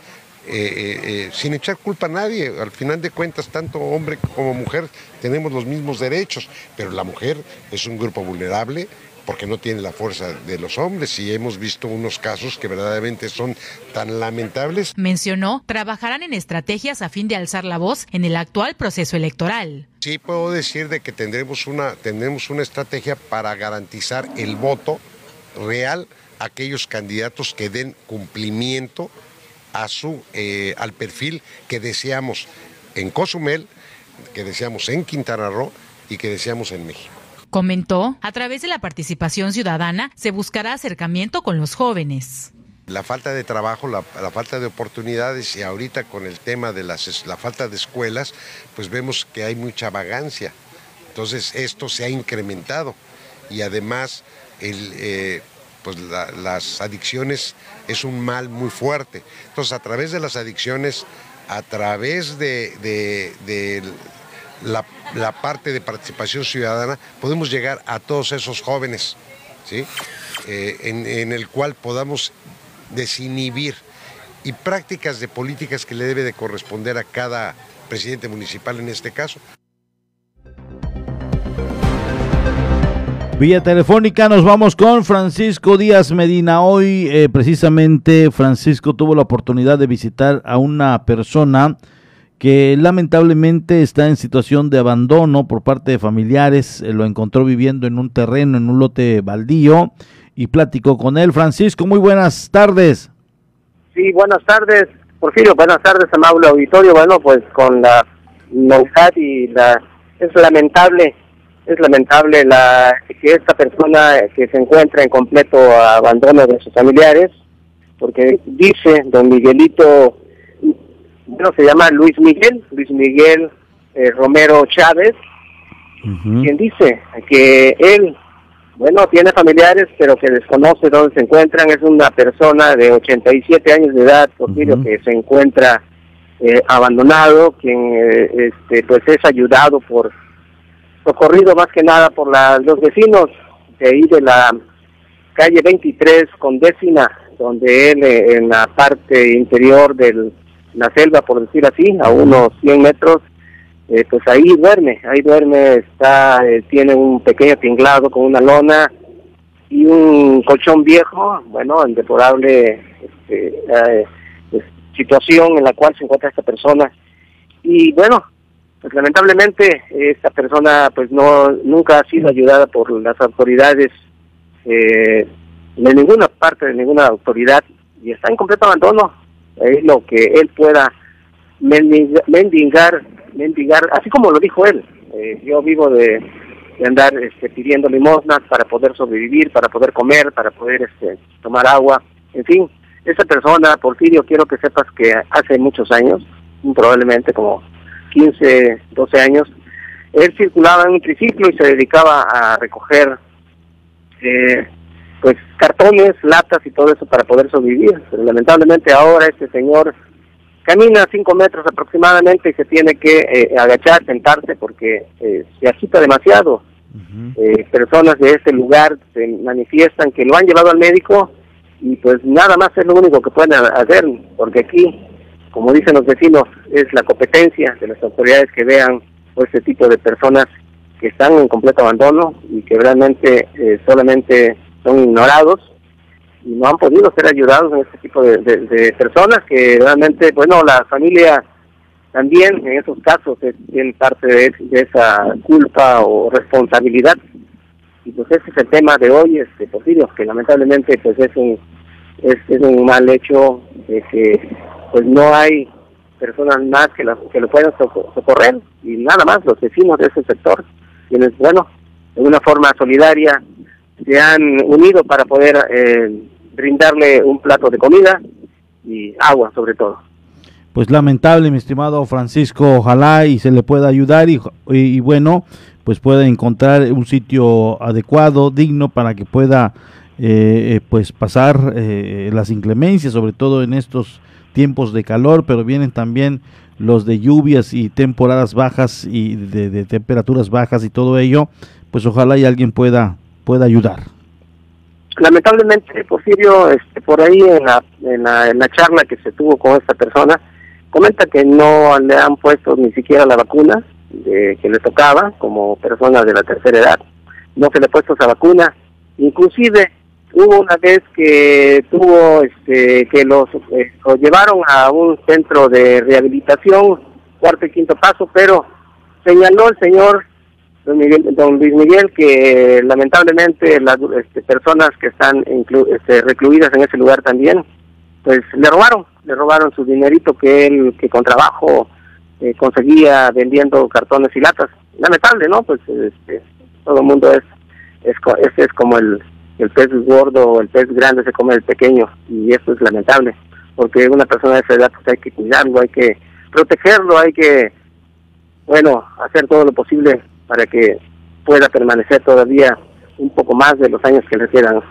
eh, eh, eh, sin echar culpa a nadie. Al final de cuentas, tanto hombre como mujer tenemos los mismos derechos, pero la mujer es un grupo vulnerable porque no tiene la fuerza de los hombres y hemos visto unos casos que verdaderamente son tan lamentables. Mencionó, trabajarán en estrategias a fin de alzar la voz en el actual proceso electoral. Sí puedo decir de que tendremos una, tendremos una estrategia para garantizar el voto real a aquellos candidatos que den cumplimiento a su, eh, al perfil que deseamos en Cozumel, que deseamos en Quintana Roo y que deseamos en México. Comentó, a través de la participación ciudadana se buscará acercamiento con los jóvenes. La falta de trabajo, la, falta de oportunidades y ahorita con el tema de las, la falta de escuelas, pues vemos que hay mucha vagancia. Entonces esto se ha incrementado y además el, eh, pues las adicciones es un mal muy fuerte. Entonces, a través de las adicciones, a través de, la, parte de participación ciudadana, podemos llegar a todos esos jóvenes, ¿sí? Eh, en, el cual podamos desinhibir y prácticas de políticas que le debe de corresponder a cada presidente municipal en este caso. Vía telefónica nos vamos con Francisco Díaz Medina. Hoy eh, precisamente Francisco tuvo la oportunidad de visitar a una persona que lamentablemente está en situación de abandono por parte de familiares. Eh, lo encontró viviendo en un terreno, en un lote baldío y platicó con él. Francisco, muy buenas tardes. Sí, buenas tardes, Porfirio. Buenas tardes, amable auditorio. Bueno, pues con la novedad y la... Es lamentable es lamentable la que esta persona que se encuentra en completo abandono de sus familiares, porque dice don Miguelito, bueno, se llama Luis Miguel, Luis Miguel eh, Romero Chávez, quien dice que él, bueno, tiene familiares, pero que desconoce dónde se encuentran, es una persona de 87 años de edad, por que se encuentra eh, abandonado, quien eh, este, pues es ayudado por socorrido más que nada por los vecinos de ahí de la calle 23 con décima, donde él eh, en la parte interior de la selva, por decir así, a unos 100 metros, eh, pues ahí duerme, ahí duerme, está, eh, tiene un pequeño tinglado con una lona y un colchón viejo, bueno, en deplorable este, pues, situación en la cual se encuentra esta persona. Y bueno, pues lamentablemente esta persona pues no nunca ha sido ayudada por las autoridades eh, de ninguna parte de ninguna autoridad y está en completo abandono. Es lo que él pueda mendigar mendigar así como lo dijo él. Eh, yo vivo de, andar este, pidiendo limosnas para poder sobrevivir para poder comer para poder este, tomar agua. En fin esa persona Porfirio quiero que sepas que hace muchos años probablemente como 15, 12 años, él circulaba en un triciclo y se dedicaba a recoger eh, pues cartones, latas y todo eso para poder sobrevivir. Pero lamentablemente ahora este señor camina cinco metros aproximadamente y se tiene que eh, agachar, sentarse porque eh, se agita demasiado. Eh, personas de este lugar se manifiestan que lo han llevado al médico y pues nada más es lo único que pueden hacer, porque aquí, como dicen los vecinos, es la competencia de las autoridades que vean este tipo de personas que están en completo abandono y que realmente solamente son ignorados y no han podido ser ayudados en este tipo de, personas que realmente, bueno, la familia también en esos casos tiene parte de, esa culpa o responsabilidad. Y pues ese es el tema de hoy, este Porfirio, que lamentablemente pues es un, es, un mal hecho de que pues no hay personas más que, que lo puedan socorrer y nada más los vecinos de ese sector, quienes, bueno, de una forma solidaria se han unido para poder eh, brindarle un plato de comida y agua sobre todo. Pues lamentable, mi estimado Francisco, ojalá y se le pueda ayudar y, y, bueno, pues pueda encontrar un sitio adecuado, digno para que pueda eh, eh, pues pasar las inclemencias, sobre todo en estos tiempos de calor, pero vienen también los de lluvias y temporadas bajas y de, de temperaturas bajas y todo ello, pues ojalá y alguien pueda pueda ayudar. Lamentablemente, Porfirio, este, por ahí en la, en la, charla que se tuvo con esta persona, comenta que no le han puesto ni siquiera la vacuna de, que le tocaba como persona de la tercera edad. No se le ha puesto esa vacuna. Inclusive hubo una vez que tuvo este, que los, eh, llevaron a un centro de rehabilitación, cuarto y quinto paso, pero señaló el señor don, Luis Miguel, que lamentablemente las este, personas que están este, recluidas en ese lugar también, pues le robaron, le robaron su dinerito que él, que con trabajo eh, conseguía vendiendo cartones y latas. Lamentable, ¿no? Pues este, todo el mundo es, es, este es como el, el pez gordo o el pez grande se come el pequeño y eso es lamentable, porque una persona de esa edad pues hay que cuidarlo, hay que protegerlo, hay que, bueno, hacer todo lo posible para que pueda permanecer todavía un poco más de los años que le quedan.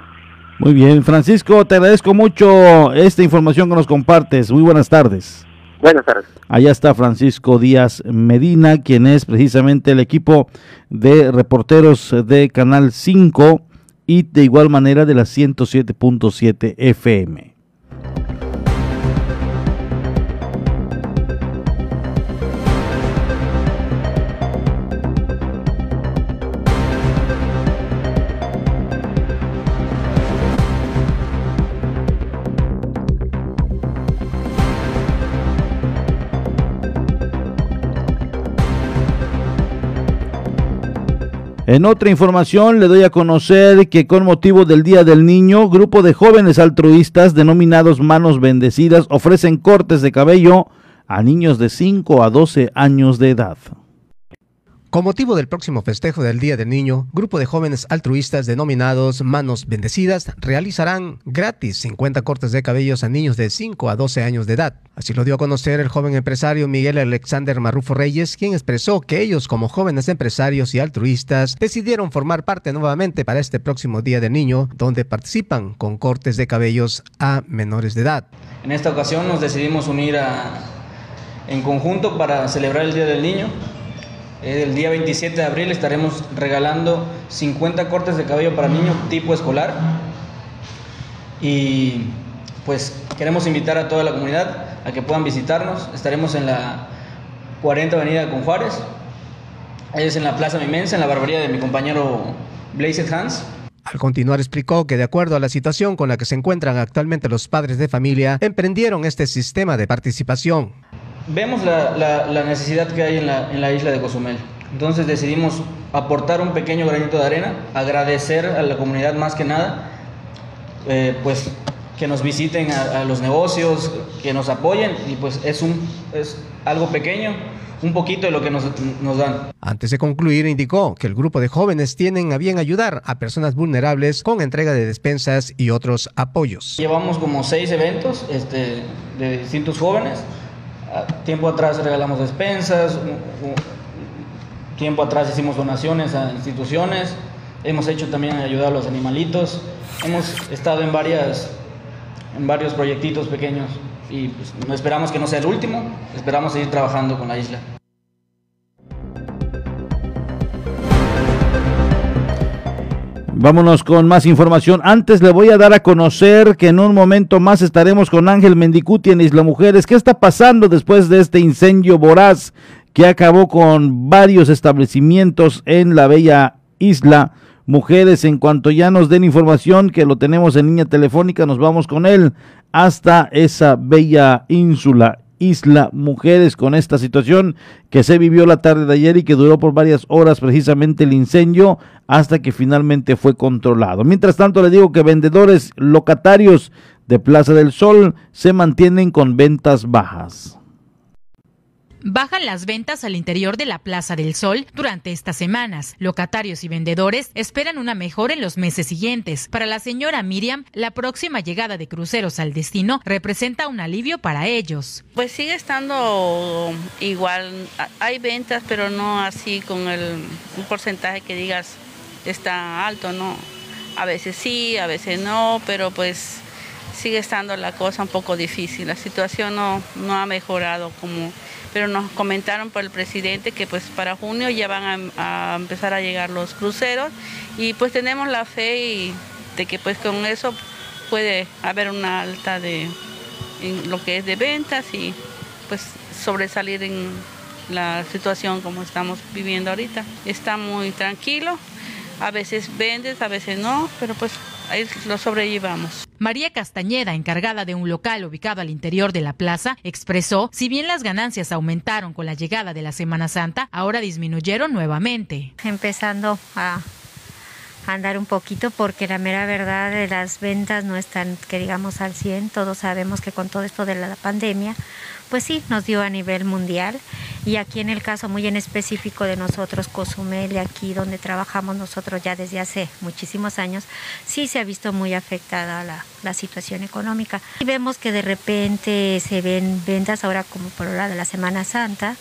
Muy bien, Francisco, te agradezco mucho esta información que nos compartes. Muy buenas tardes. Buenas tardes. Allá está Francisco Díaz Medina, quien es precisamente el equipo de reporteros de Canal 5 y de igual manera de la 107.7 FM. En otra información le doy a conocer que con motivo del Día del Niño, grupo de jóvenes altruistas denominados Manos Bendecidas ofrecen cortes de cabello a niños de 5 a 12 años de edad. Con motivo del próximo festejo del Día del Niño, grupo de jóvenes altruistas denominados Manos Bendecidas realizarán gratis 50 cortes de cabellos a niños de 5 a 12 años de edad. Así lo dio a conocer el joven empresario Miguel Alexander Marrufo Reyes, quien expresó que ellos como jóvenes empresarios y altruistas decidieron formar parte nuevamente para este próximo Día del Niño, donde participan con cortes de cabellos a menores de edad. En esta ocasión nos decidimos unir en conjunto para celebrar el Día del Niño el día 27 de abril estaremos regalando 50 cortes de cabello para niños tipo escolar. Y pues queremos invitar a toda la comunidad a que puedan visitarnos. Estaremos en la 40 Avenida con Juárez. Es en la Plaza Mimensa, en la barbería de mi compañero Blazed Hans. Al continuar explicó que de acuerdo a la situación con la que se encuentran actualmente los padres de familia, emprendieron este sistema de participación vemos la, necesidad que hay en la, isla de Cozumel. Entonces decidimos aportar un pequeño granito de arena, agradecer a la comunidad más que nada, eh, pues que nos visiten a, los negocios, que nos apoyen y pues es, un, es algo pequeño, un poquito de lo que nos, nos, dan. Antes de concluir, indicó que el grupo de jóvenes tienen a bien ayudar a personas vulnerables con entrega de despensas y otros apoyos. Llevamos como seis eventos este, de distintos jóvenes Tiempo atrás regalamos despensas, tiempo atrás hicimos donaciones a instituciones, hemos hecho también ayudar a los animalitos, hemos estado en, varias, en varios proyectitos pequeños y pues, esperamos que no sea el último, esperamos seguir trabajando con la isla. Vámonos con más información. Antes le voy a dar a conocer que en un momento más estaremos con Ángel Mendicuti en Isla Mujeres. ¿Qué está pasando después de este incendio voraz que acabó con varios establecimientos en la bella isla? Mujeres, en cuanto ya nos den información, que lo tenemos en línea telefónica, nos vamos con él hasta esa bella ínsula Isla Mujeres con esta situación que se vivió la tarde de ayer y que duró por varias horas precisamente el incendio hasta que finalmente fue controlado. Mientras tanto le digo que vendedores locatarios de Plaza del Sol se mantienen con ventas bajas. Bajan las ventas al interior de la Plaza del Sol durante estas semanas. Locatarios y vendedores esperan una mejora en los meses siguientes. Para la señora Miriam, la próxima llegada de cruceros al destino representa un alivio para ellos. Pues sigue estando igual. Hay ventas, pero no así con el un porcentaje que digas está alto, ¿no? A veces sí, a veces no, pero pues sigue estando la cosa un poco difícil. La situación no, no ha mejorado como pero nos comentaron por el presidente que pues para junio ya van a, empezar a llegar los cruceros y pues tenemos la fe de que pues con eso puede haber una alta de en lo que es de ventas y pues sobresalir en la situación como estamos viviendo ahorita. Está muy tranquilo, a veces vendes, a veces no, pero pues ahí lo sobrellevamos. María Castañeda, encargada de un local ubicado al interior de la plaza, expresó, si bien las ganancias aumentaron con la llegada de la Semana Santa, ahora disminuyeron nuevamente. Empezando a andar un poquito porque la mera verdad de las ventas no están, que digamos, al 100. Todos sabemos que con todo esto de la pandemia, pues sí, nos dio a nivel mundial. Y aquí en el caso muy en específico de nosotros, Cozumel, aquí donde trabajamos nosotros ya desde hace muchísimos años, sí se ha visto muy afectada la, la situación económica. Y vemos que de repente se ven ventas ahora como por hora de la Semana Santa,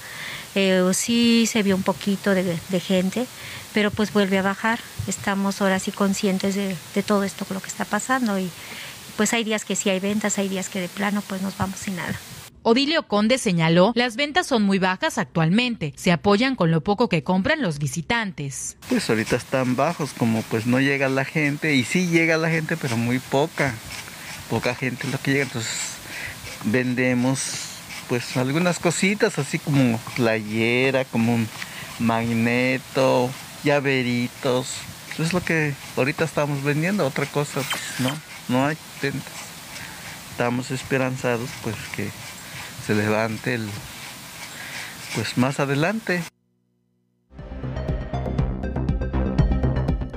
eh, sí se vio un poquito de, de, gente, pero pues vuelve a bajar. Estamos ahora sí conscientes de, de todo esto, lo que está pasando y pues hay días que sí hay ventas, hay días que de plano pues nos vamos sin nada. Odilio Conde señaló, las ventas son muy bajas actualmente, se apoyan con lo poco que compran los visitantes. Pues ahorita están bajos, como pues no llega la gente, y sí llega la gente, pero muy poca, poca gente lo que llega, entonces vendemos pues algunas cositas, así como playera, como un magneto, llaveritos, es lo que ahorita estamos vendiendo, otra cosa pues no, no hay ventas. Estamos esperanzados pues que se levante el, pues más adelante.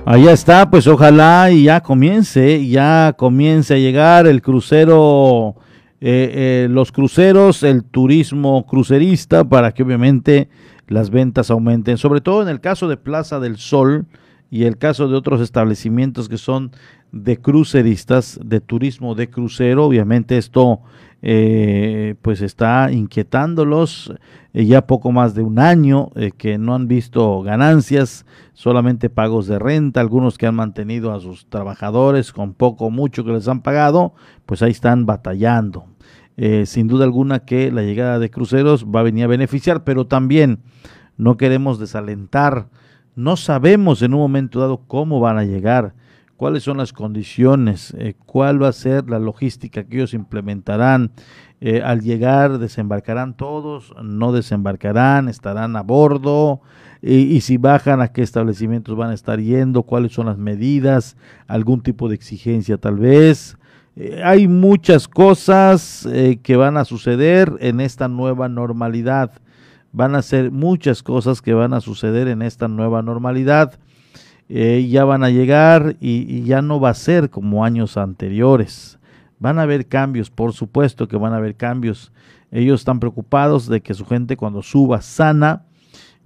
Allá está, pues ojalá y ya comience, ya comience a llegar el crucero, eh, eh, los cruceros, el turismo crucerista, para que obviamente las ventas aumenten, sobre todo en el caso de Plaza del Sol y el caso de otros establecimientos que son de cruceristas, de turismo de crucero, obviamente esto eh, pues está inquietándolos eh, ya poco más de un año eh, que no han visto ganancias, solamente pagos de renta, algunos que han mantenido a sus trabajadores con poco o mucho que les han pagado, pues ahí están batallando. sin duda alguna que la llegada de cruceros va a venir a beneficiar, pero también no queremos desalentar, no sabemos en un momento dado cómo van a llegar cuáles son las condiciones, eh, cuál va a ser la logística que ellos implementarán. Eh, al llegar, desembarcarán todos, no desembarcarán, estarán a bordo, y, si bajan, a qué establecimientos van a estar yendo, cuáles son las medidas, algún tipo de exigencia tal vez. Eh, hay muchas cosas que van a suceder en esta nueva normalidad. Van a ser muchas cosas que van a suceder en esta nueva normalidad eh, ya van a llegar y, ya no va a ser como años anteriores. Van a haber cambios, por supuesto que van a haber cambios. Ellos están preocupados de que su gente cuando suba sana,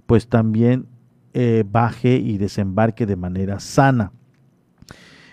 pues también eh, baje y desembarque de manera sana.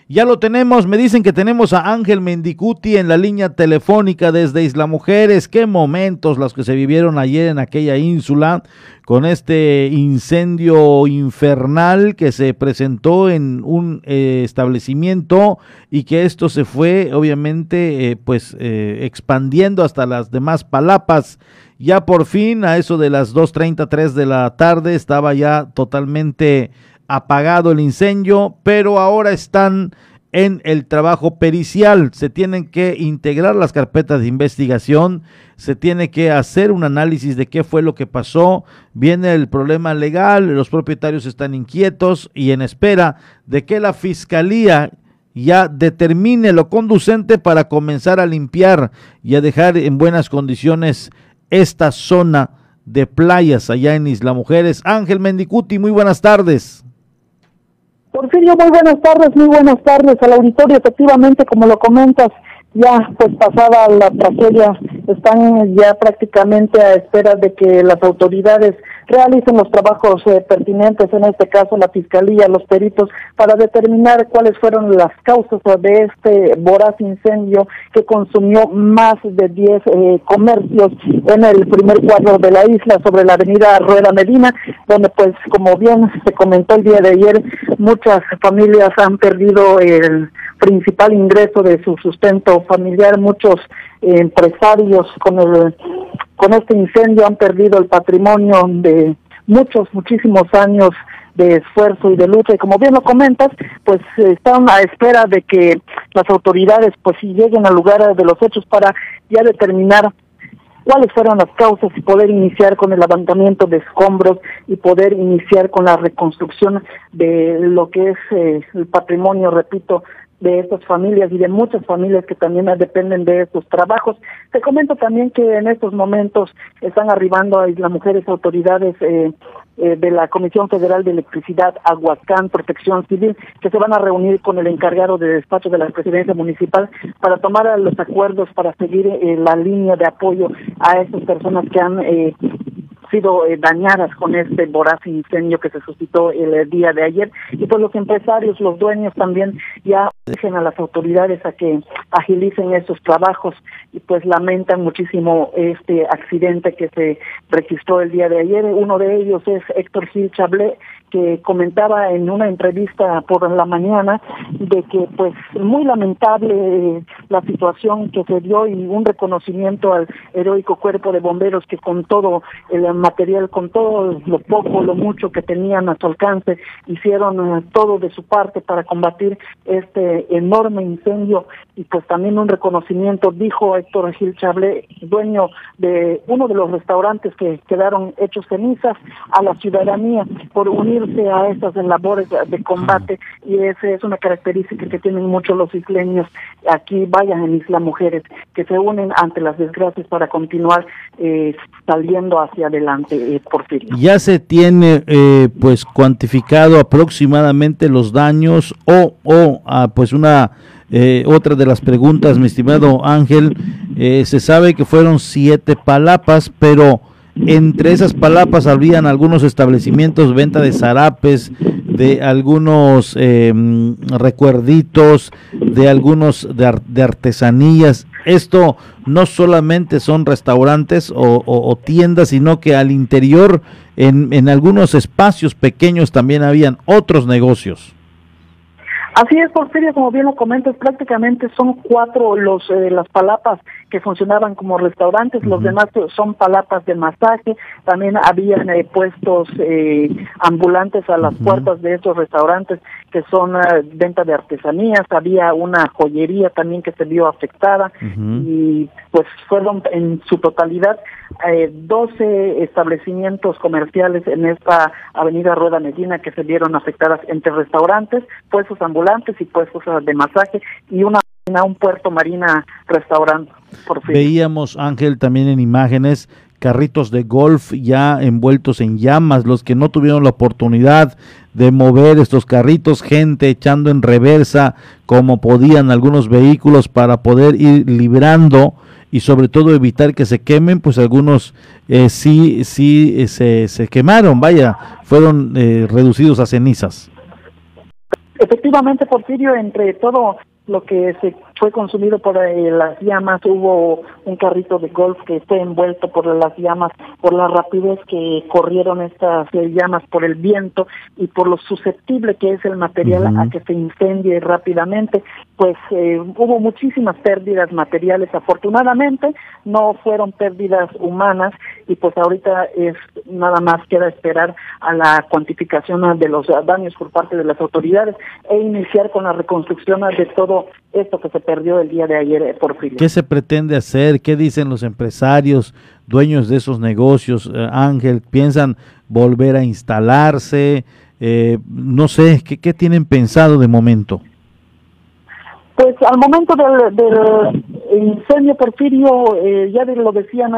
Ya lo tenemos, me dicen que tenemos a Ángel Mendicuti en la línea telefónica desde Isla Mujeres. Qué momentos los que se vivieron ayer en aquella ínsula con este incendio infernal que se presentó en un eh, establecimiento y que esto se fue obviamente eh, pues eh, expandiendo hasta las demás palapas. Ya por fin a eso de las 2.33 de la tarde estaba ya totalmente apagado el incendio, pero ahora están en el trabajo pericial. Se tienen que integrar las carpetas de investigación, se tiene que hacer un análisis de qué fue lo que pasó, viene el problema legal, los propietarios están inquietos y en espera de que la fiscalía ya determine lo conducente para comenzar a limpiar y a dejar en buenas condiciones esta zona de playas allá en Isla Mujeres. Ángel Mendicuti, muy buenas tardes. Porfirio, muy buenas tardes, muy buenas tardes al auditorio. Efectivamente, como lo comentas, ya pues pasada la tragedia, están ya prácticamente a espera de que las autoridades realicen los trabajos eh, pertinentes, en este caso la fiscalía, los peritos, para determinar cuáles fueron las causas de este voraz incendio que consumió más de 10 eh, comercios en el primer cuadro de la isla sobre la avenida Rueda Medina, donde pues como bien se comentó el día de ayer, muchas familias han perdido el principal ingreso de su sustento familiar, muchos empresarios con el con este incendio han perdido el patrimonio de muchos, muchísimos años de esfuerzo y de lucha. Y como bien lo comentas, pues están a espera de que las autoridades pues si lleguen al lugar de los hechos para ya determinar cuáles fueron las causas y poder iniciar con el levantamiento de escombros y poder iniciar con la reconstrucción de lo que es eh, el patrimonio, repito, de estas familias y de muchas familias que también dependen de estos trabajos. Te comento también que en estos momentos están arribando a las mujeres autoridades eh, eh, de la Comisión Federal de Electricidad, Aguacán, Protección Civil, que se van a reunir con el encargado de despacho de la presidencia municipal para tomar los acuerdos para seguir eh, la línea de apoyo a estas personas que han sido eh, dañadas con este voraz incendio que se suscitó el eh, día de ayer y pues los empresarios, los dueños también ya dejen a las autoridades a que agilicen estos trabajos y pues lamentan muchísimo este accidente que se registró el día de ayer. Uno de ellos es Héctor Gil Chablé, que comentaba en una entrevista por la mañana de que pues muy lamentable la situación que se dio y un reconocimiento al heroico cuerpo de bomberos que con todo el material, con todo lo poco, lo mucho que tenían a su alcance, hicieron eh, todo de su parte para combatir este enorme incendio. Y pues también un reconocimiento, dijo Héctor Gil Chable, dueño de uno de los restaurantes que quedaron hechos cenizas, a la ciudadanía por unir a estas labores de combate y esa es una característica que tienen muchos los isleños aquí, vayan en Isla Mujeres, que se unen ante las desgracias para continuar eh, saliendo hacia adelante, eh, Porfirio. Ya se tiene eh, pues cuantificado aproximadamente los daños o, o ah, pues una... Eh, otra de las preguntas, mi estimado Ángel, se sabe que fueron siete palapas, pero entre esas palapas habrían algunos establecimientos, venta de zarapes, de algunos em, recuerditos, de algunos de, artesanías. Esto no solamente son restaurantes o, tiendas, sino que al interior, en, en algunos espacios pequeños también habían otros negocios. Así es, Porfirio, como bien lo comentas, prácticamente son cuatro los eh, las palapas que funcionaban como restaurantes, los demás son palapas de masaje, también habían eh, puestos eh, ambulantes a las puertas de estos restaurantes que son venta de artesanías, había una joyería también que se vio afectada y pues fueron en su totalidad eh, 12 establecimientos comerciales en esta avenida Rueda Medina que se vieron afectadas entre restaurantes, puestos ambulantes y puestos de masaje y una un puerto marina restaurante. Veíamos, Ángel, también en imágenes carritos de golf ya envueltos en llamas, los que no tuvieron la oportunidad de mover estos carritos, gente echando en reversa como podían algunos vehículos para poder ir librando y sobre todo evitar que se quemen, pues algunos eh, sí, sí eh, se, se, quemaron, vaya, fueron eh, reducidos a cenizas. Efectivamente, Porfirio, entre todo lo que se fue consumido por eh, las llamas, hubo un carrito de golf que fue envuelto por las llamas, por la rapidez que corrieron estas eh, llamas, por el viento y por lo susceptible que es el material a que se incendie rápidamente, pues eh, hubo muchísimas pérdidas materiales. Afortunadamente no fueron pérdidas humanas y pues ahorita es nada más queda esperar a la cuantificación de los daños por parte de las autoridades e iniciar con la reconstrucción de todo esto que se perdió el día de ayer eh, por fin. ¿Qué se pretende hacer? ¿Qué dicen los empresarios, dueños de esos negocios? Eh, Ángel, ¿piensan volver a instalarse? Eh, no sé, ¿qué, ¿qué tienen pensado de momento? Pues al momento del, incendio Porfirio, eh, ya lo decían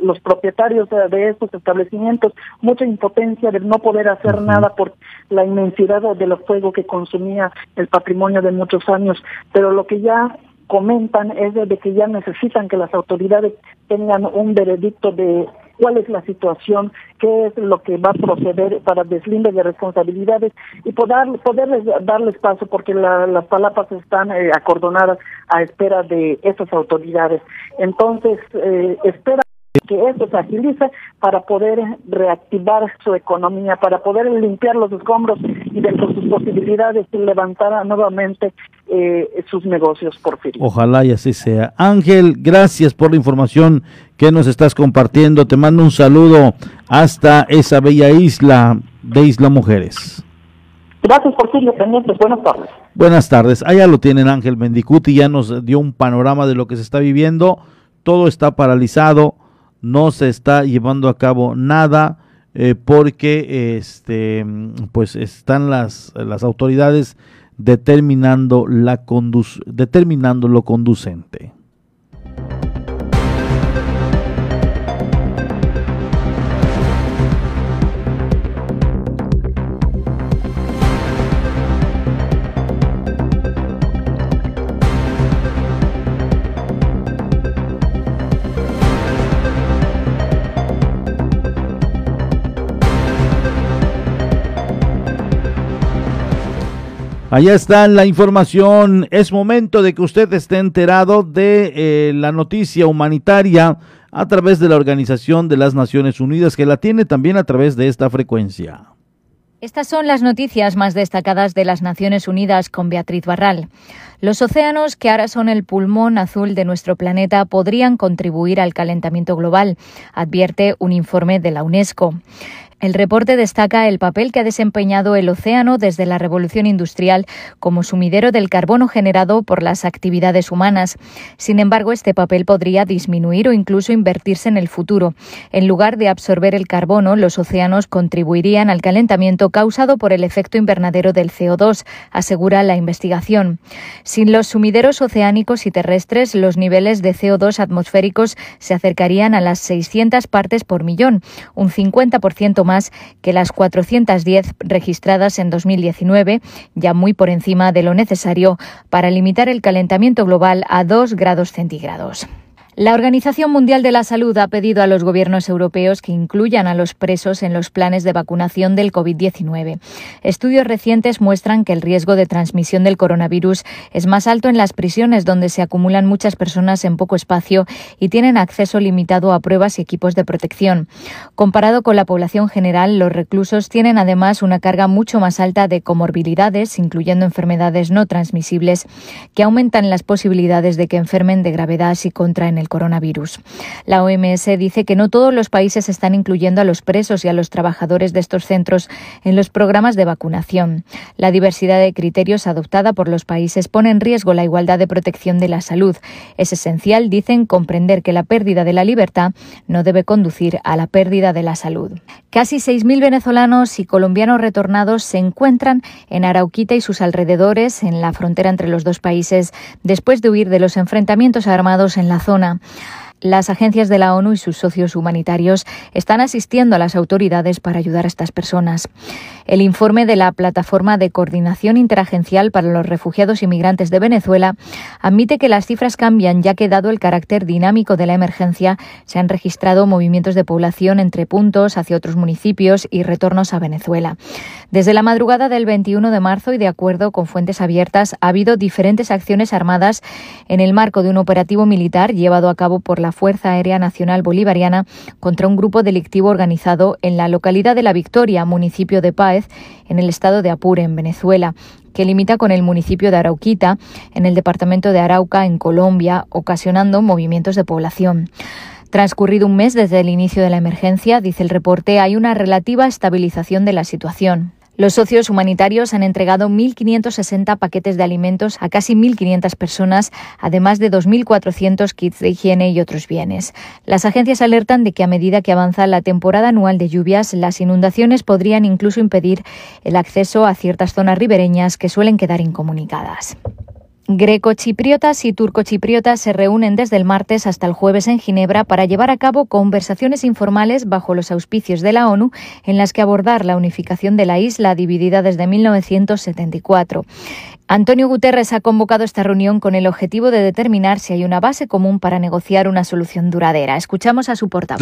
los propietarios de, estos establecimientos, mucha impotencia de no poder hacer nada por la inmensidad de los fuego que consumía el patrimonio de muchos años, pero lo que ya comentan es de que ya necesitan que las autoridades tengan un veredicto de cuál es la situación, qué es lo que va a proceder para deslinde de responsabilidades y poder, poderles darles paso porque las palapas están eh, acordonadas a espera de esas autoridades. Entonces, eh, espera que esto se agilice para poder reactivar su economía, para poder limpiar los escombros y dentro de sus posibilidades levantar nuevamente eh, sus negocios, por fin. Ojalá y así sea. Ángel, gracias por la información que nos estás compartiendo. Te mando un saludo hasta esa bella isla de Isla Mujeres. Gracias, Porfirio, pendientes. Buenas tardes. Buenas tardes. Allá lo tienen Ángel Mendicuti, ya nos dio un panorama de lo que se está viviendo. Todo está paralizado no se está llevando a cabo nada eh, porque este pues están las, las autoridades determinando la determinando lo conducente. Allá está la información. Es momento de que usted esté enterado de eh, la noticia humanitaria a través de la Organización de las Naciones Unidas, que la tiene también a través de esta frecuencia. Estas son las noticias más destacadas de las Naciones Unidas con Beatriz Barral. Los océanos, que ahora son el pulmón azul de nuestro planeta, podrían contribuir al calentamiento global, advierte un informe de la UNESCO. El reporte destaca el papel que ha desempeñado el océano desde la revolución industrial como sumidero del carbono generado por las actividades humanas. Sin embargo, este papel podría disminuir o incluso invertirse en el futuro. En lugar de absorber el carbono, los océanos contribuirían al calentamiento causado por el efecto invernadero del CO2, asegura la investigación. Sin los sumideros oceánicos y terrestres, los niveles de CO2 atmosféricos se acercarían a las 600 partes por millón, un 50% más que las 410 registradas en 2019, ya muy por encima de lo necesario para limitar el calentamiento global a 2 grados centígrados. La Organización Mundial de la Salud ha pedido a los gobiernos europeos que incluyan a los presos en los planes de vacunación del COVID-19. Estudios recientes muestran que el riesgo de transmisión del coronavirus es más alto en las prisiones donde se acumulan muchas personas en poco espacio y tienen acceso limitado a pruebas y equipos de protección. Comparado con la población general, los reclusos tienen además una carga mucho más alta de comorbilidades, incluyendo enfermedades no transmisibles, que aumentan las posibilidades de que enfermen de gravedad si contraen el coronavirus. La OMS dice que no todos los países están incluyendo a los presos y a los trabajadores de estos centros en los programas de vacunación. La diversidad de criterios adoptada por los países pone en riesgo la igualdad de protección de la salud. Es esencial, dicen, comprender que la pérdida de la libertad no debe conducir a la pérdida de la salud. Casi 6.000 venezolanos y colombianos retornados se encuentran en Arauquita y sus alrededores, en la frontera entre los dos países, después de huir de los enfrentamientos armados en la zona. 음 Las agencias de la ONU y sus socios humanitarios están asistiendo a las autoridades para ayudar a estas personas. El informe de la Plataforma de Coordinación Interagencial para los Refugiados y Migrantes de Venezuela admite que las cifras cambian ya que dado el carácter dinámico de la emergencia se han registrado movimientos de población entre puntos hacia otros municipios y retornos a Venezuela. Desde la madrugada del 21 de marzo y de acuerdo con fuentes abiertas ha habido diferentes acciones armadas en el marco de un operativo militar llevado a cabo por la Fuerza Aérea Nacional Bolivariana contra un grupo delictivo organizado en la localidad de La Victoria, municipio de Páez, en el estado de Apure, en Venezuela que limita con el municipio de Arauquita, en el departamento de Arauca, en Colombia, ocasionando movimientos de población. Transcurrido un mes desde el inicio de la emergencia, dice el reporte, hay una relativa estabilización de la situación. Los socios humanitarios han entregado 1.560 paquetes de alimentos a casi 1.500 personas, además de 2.400 kits de higiene y otros bienes. Las agencias alertan de que a medida que avanza la temporada anual de lluvias, las inundaciones podrían incluso impedir el acceso a ciertas zonas ribereñas que suelen quedar incomunicadas. Grecochipriotas y turcochipriotas se reúnen desde el martes hasta el jueves en Ginebra para llevar a cabo conversaciones informales bajo los auspicios de la ONU en las que abordar la unificación de la isla dividida desde 1974. Antonio Guterres ha convocado esta reunión con el objetivo de determinar si hay una base común para negociar una solución duradera. Escuchamos a su portavoz.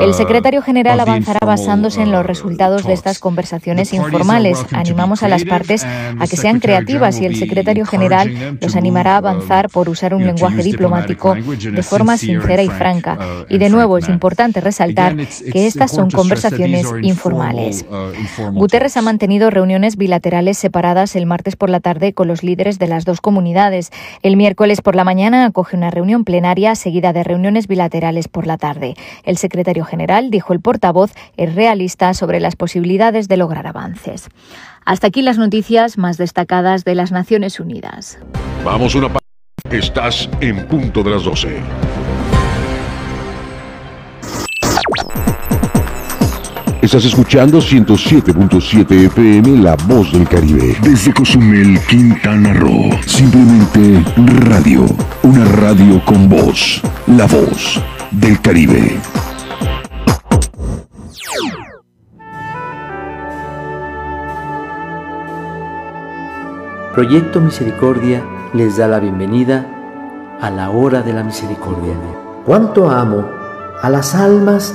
El secretario general avanzará basándose en los resultados de estas conversaciones informales. Animamos a las partes a que sean creativas y el secretario general los animará a avanzar por usar un lenguaje diplomático de forma sincera y franca. Y de nuevo es importante resaltar que estas son conversaciones informales. Guterres ha mantenido reuniones bilaterales separadas el martes por la tarde con los líderes de las dos comunidades. El miércoles por la mañana acoge una reunión plenaria seguida de reuniones bilaterales por la tarde. El secretario general, dijo el portavoz, es realista sobre las posibilidades de lograr avances. Hasta aquí las noticias más destacadas de las Naciones Unidas. Vamos una Estás en punto de las 12. Estás escuchando 107.7 FM La Voz del Caribe. Desde Cozumel, Quintana Roo. Simplemente radio. Una radio con voz. La Voz del Caribe. Proyecto Misericordia les da la bienvenida a la hora de la misericordia. Cuánto amo a las almas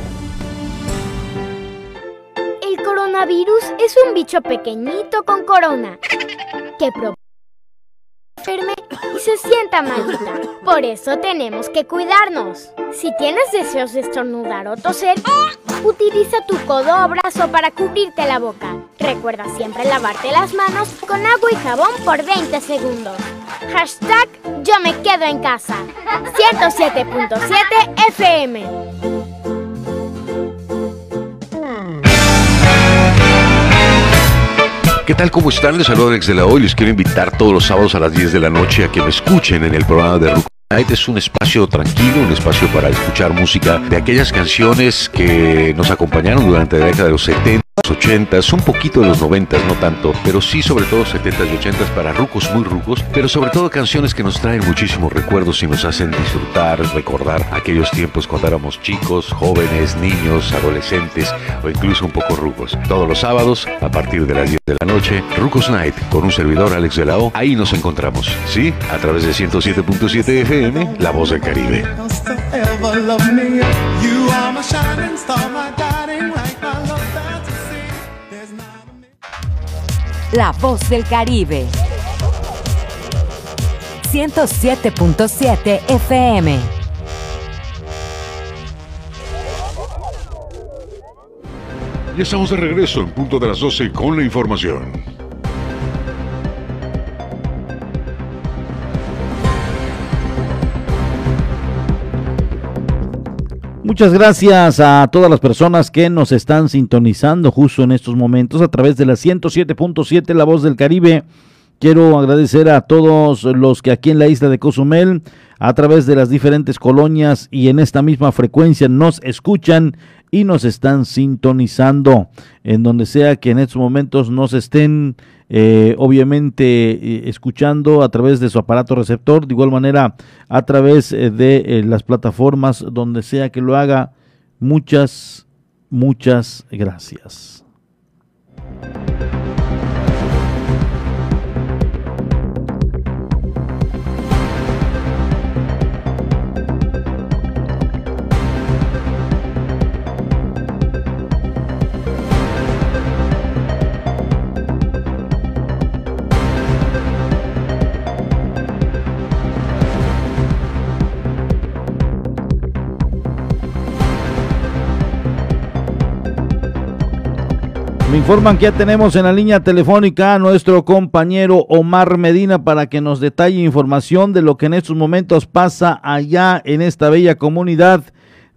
Coronavirus es un bicho pequeñito con corona que provoca y se sienta malita. Por eso tenemos que cuidarnos. Si tienes deseos de estornudar o toser, utiliza tu codo o brazo para cubrirte la boca. Recuerda siempre lavarte las manos con agua y jabón por 20 segundos. Hashtag yo me quedo en casa. 107.7 FM. ¿Qué tal? ¿Cómo están? Les saludo Alex de la Hoy. Les quiero invitar todos los sábados a las 10 de la noche a que me escuchen en el programa de Night. Es un espacio tranquilo, un espacio para escuchar música de aquellas canciones que nos acompañaron durante la década de los 70 80s, un poquito de los 90s, no tanto, pero sí sobre todo 70s y 80s para rucos muy rucos, pero sobre todo canciones que nos traen muchísimos recuerdos y nos hacen disfrutar, recordar aquellos tiempos cuando éramos chicos, jóvenes, niños, adolescentes o incluso un poco rucos. Todos los sábados, a partir de las 10 de la noche, Rucos Night con un servidor Alex de la O, ahí nos encontramos, ¿sí? A través de 107.7 FM, La Voz del Caribe. La voz del Caribe. 107.7 FM. Ya estamos de regreso en punto de las 12 con la información. Muchas gracias a todas las personas que nos están sintonizando justo en estos momentos a través de la 107.7 La Voz del Caribe. Quiero agradecer a todos los que aquí en la isla de Cozumel, a través de las diferentes colonias y en esta misma frecuencia nos escuchan y nos están sintonizando, en donde sea que en estos momentos nos estén eh, obviamente eh, escuchando a través de su aparato receptor, de igual manera a través eh, de las plataformas donde sea que lo haga. Muchas, muchas gracias. Me informan que ya tenemos en la línea telefónica a nuestro compañero Omar Medina para que nos detalle información de lo que en estos momentos pasa allá en esta bella comunidad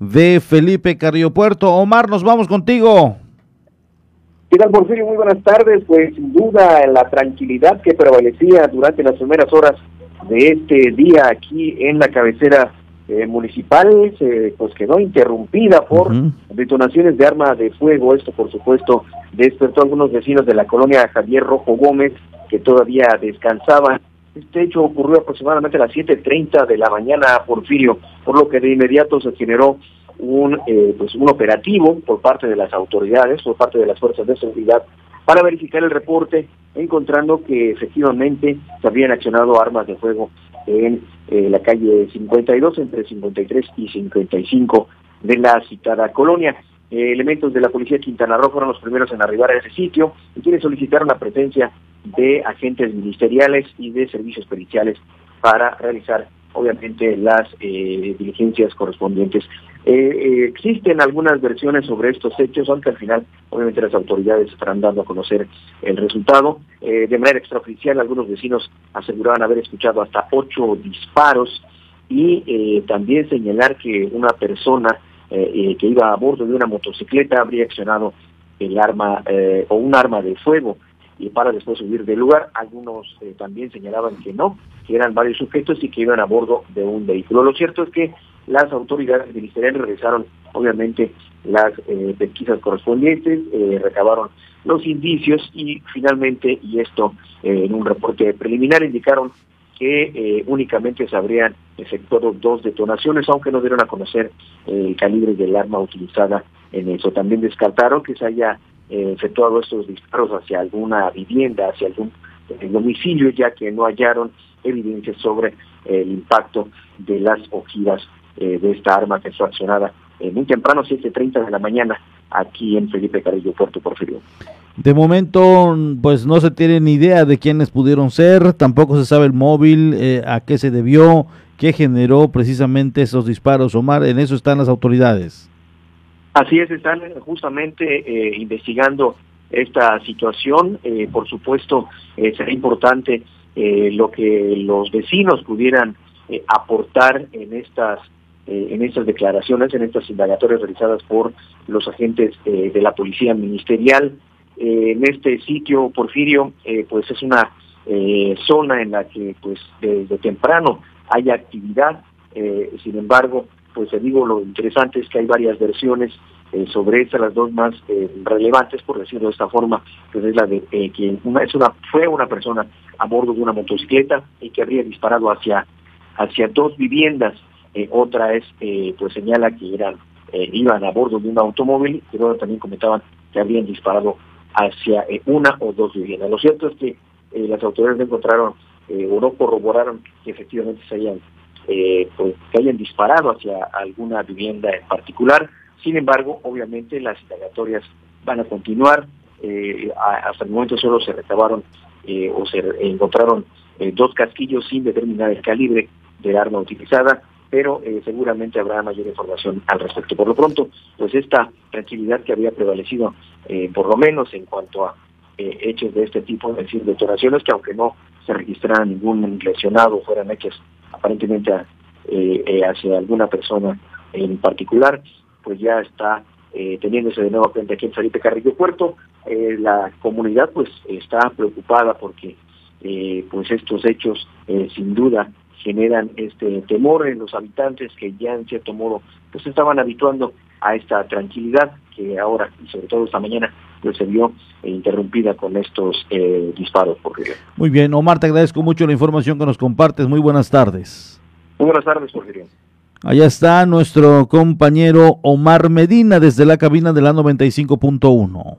de Felipe Carriopuerto. Omar, nos vamos contigo. ¿Qué tal, Porfirio? Muy buenas tardes. Pues sin duda la tranquilidad que prevalecía durante las primeras horas de este día aquí en la cabecera eh, municipal se pues quedó interrumpida por detonaciones de arma de fuego. Esto, por supuesto, despertó a algunos vecinos de la colonia Javier Rojo Gómez que todavía descansaban. Este hecho ocurrió aproximadamente a las 7.30 de la mañana, Porfirio, por lo que de inmediato se generó un, eh, pues un operativo por parte de las autoridades, por parte de las fuerzas de seguridad, para verificar el reporte, encontrando que efectivamente se habían accionado armas de fuego en eh, la calle 52, entre 53 y 55 de la citada colonia. Eh, elementos de la policía de Quintana Roo fueron los primeros en arribar a ese sitio y quienes solicitaron la presencia de agentes ministeriales y de servicios periciales para realizar obviamente las eh, diligencias correspondientes. Eh, existen algunas versiones sobre estos hechos, aunque al final obviamente las autoridades estarán dando a conocer el resultado. de manera extraoficial, algunos vecinos aseguraban haber escuchado hasta ocho disparos y también señalar que una persona que iba a bordo de una motocicleta habría accionado el arma o un arma de fuego y para después subir del lugar. Algunos eh, también señalaban que no, que eran varios sujetos y que iban a bordo de un vehículo. Lo cierto es que las autoridades ministeriales realizaron obviamente las eh, pesquisas correspondientes, eh, recabaron los indicios y finalmente, y esto en un reporte preliminar, indicaron que únicamente se habrían efectuado dos detonaciones, aunque no dieron a conocer el calibre del arma utilizada en eso. También descartaron que se haya eh, efectuado estos disparos hacia alguna vivienda, hacia algún eh, domicilio, ya que no hallaron evidencias sobre el impacto de las ojivas eh, de esta arma que fue accionada muy temprano, 7.30 de la mañana, aquí en Felipe Carrillo, Puerto Porfirio. De momento, pues no se tiene ni idea de quiénes pudieron ser, tampoco se sabe el móvil, a qué se debió, qué generó precisamente esos disparos, Omar, en eso están las autoridades. Así es, están justamente eh, investigando esta situación. Eh, por supuesto, eh, será importante lo que los vecinos pudieran aportar en estas en estas declaraciones, en estas indagatorias realizadas por los agentes de la policía ministerial. en este sitio, Porfirio, pues es una zona en la que, pues, desde temprano hay actividad Eh, sin embargo, pues te digo, lo interesante es que hay varias versiones eh, sobre estas, las dos más eh, relevantes, por decirlo de esta forma, que es la de que una, es una, fue una persona a bordo de una motocicleta y que habría disparado hacia, hacia dos viviendas. otra es, pues señala que eran, iban a bordo de un automóvil, pero también comentaban que habrían disparado hacia una o dos viviendas. Lo cierto es que las autoridades encontraron o no corroboraron que efectivamente se hayan eh, pues, que hayan disparado hacia alguna vivienda en particular. Sin embargo, obviamente las indagatorias van a continuar. Eh, hasta el momento solo se recabaron eh, o se encontraron dos casquillos sin determinar el calibre del arma utilizada, pero seguramente habrá mayor información al respecto. Por lo pronto, pues esta tranquilidad que había prevalecido, por lo menos en cuanto a hechos de este tipo, es decir, detonaciones que aunque no se registrara ningún lesionado, fueran hechos aparentemente eh, eh, hacia alguna persona en particular, pues ya está eh, teniéndose de nuevo frente aquí en Felipe Carrillo Puerto. la comunidad pues está preocupada porque pues estos hechos sin duda generan este temor en los habitantes que ya en cierto modo pues estaban habituando a esta tranquilidad que ahora y sobre todo esta mañana pues se vio interrumpida con estos disparos por Muy bien, Omar, te agradezco mucho la información que nos compartes. Muy buenas tardes. Muy buenas tardes, Porfirio. Allá está nuestro compañero Omar Medina desde la cabina de la 95.1.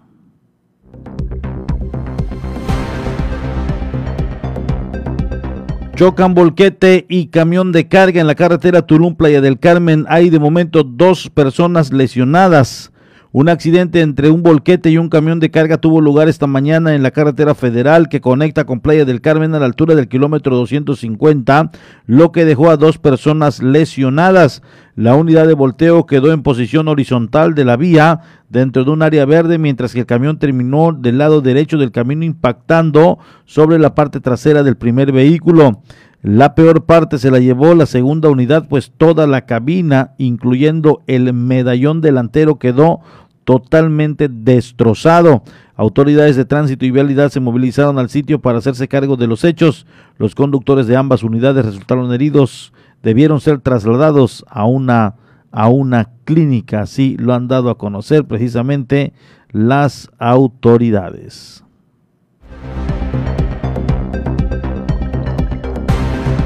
Chocan volquete y camión de carga en la carretera Tulum Playa del Carmen. Hay de momento dos personas lesionadas. Un accidente entre un volquete y un camión de carga tuvo lugar esta mañana en la carretera federal que conecta con Playa del Carmen a la altura del kilómetro 250, lo que dejó a dos personas lesionadas. La unidad de volteo quedó en posición horizontal de la vía dentro de un área verde, mientras que el camión terminó del lado derecho del camino impactando sobre la parte trasera del primer vehículo. La peor parte se la llevó la segunda unidad, pues toda la cabina, incluyendo el medallón delantero, quedó totalmente destrozado. Autoridades de tránsito y vialidad se movilizaron al sitio para hacerse cargo de los hechos. Los conductores de ambas unidades resultaron heridos, debieron ser trasladados a una a una clínica, así lo han dado a conocer precisamente las autoridades.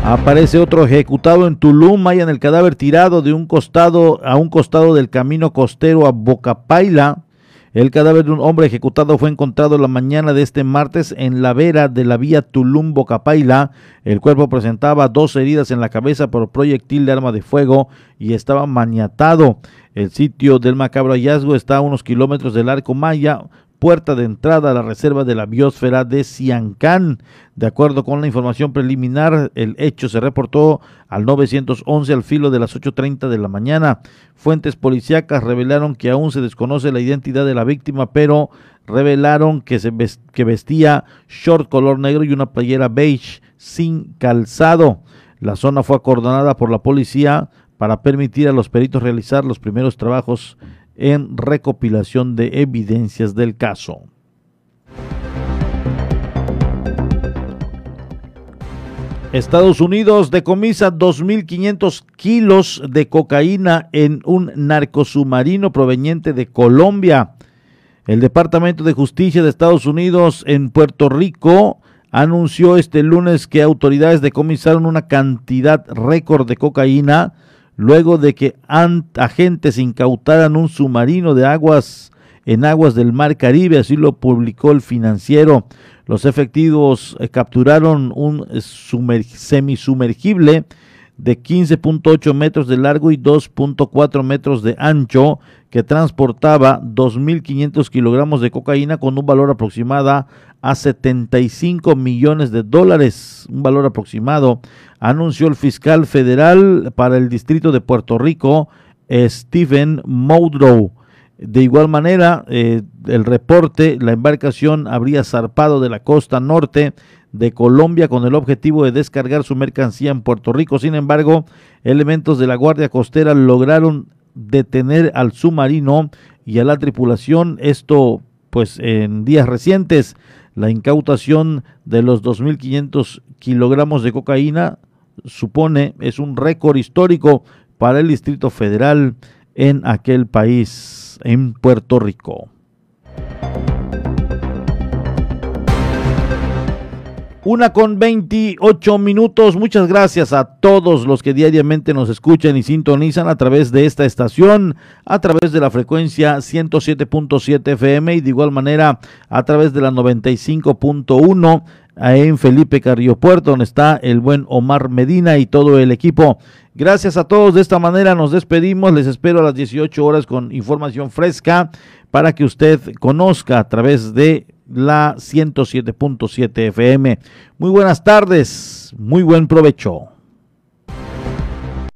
Aparece otro ejecutado en Tulum, en el cadáver tirado de un costado a un costado del camino costero a Bocapaila. El cadáver de un hombre ejecutado fue encontrado la mañana de este martes en la vera de la vía Tulum-Bocapaila. El cuerpo presentaba dos heridas en la cabeza por proyectil de arma de fuego y estaba maniatado. El sitio del macabro hallazgo está a unos kilómetros del arco Maya, puerta de entrada a la reserva de la biosfera de Ciancán. De acuerdo con la información preliminar, el hecho se reportó al 911 al filo de las 8.30 de la mañana. Fuentes policíacas revelaron que aún se desconoce la identidad de la víctima, pero revelaron que, se que vestía short color negro y una playera beige sin calzado. La zona fue acordonada por la policía para permitir a los peritos realizar los primeros trabajos en recopilación de evidencias del caso. Estados Unidos decomisa 2.500 kilos de cocaína en un narcosubmarino proveniente de Colombia. El Departamento de Justicia de Estados Unidos en Puerto Rico anunció este lunes que autoridades decomisaron una cantidad récord de cocaína luego de que agentes incautaran un submarino de aguas en aguas del Mar Caribe, así lo publicó el financiero. Los efectivos eh, capturaron un semisumergible de 15.8 metros de largo y 2.4 metros de ancho que transportaba 2.500 kilogramos de cocaína con un valor aproximado a 75 millones de dólares, un valor aproximado, anunció el fiscal federal para el distrito de Puerto Rico, Stephen Moudrow. De igual manera, eh, el reporte, la embarcación habría zarpado de la costa norte de Colombia con el objetivo de descargar su mercancía en Puerto Rico. Sin embargo, elementos de la Guardia Costera lograron detener al submarino y a la tripulación. Esto, pues, en días recientes, la incautación de los 2.500 kilogramos de cocaína supone es un récord histórico para el Distrito Federal en aquel país, en Puerto Rico. Una con 28 minutos. Muchas gracias a todos los que diariamente nos escuchan y sintonizan a través de esta estación, a través de la frecuencia 107.7 FM y de igual manera a través de la 95.1 en Felipe Carrillo Puerto, donde está el buen Omar Medina y todo el equipo. Gracias a todos. De esta manera nos despedimos. Les espero a las 18 horas con información fresca para que usted conozca a través de la 107.7 FM. Muy buenas tardes. Muy buen provecho.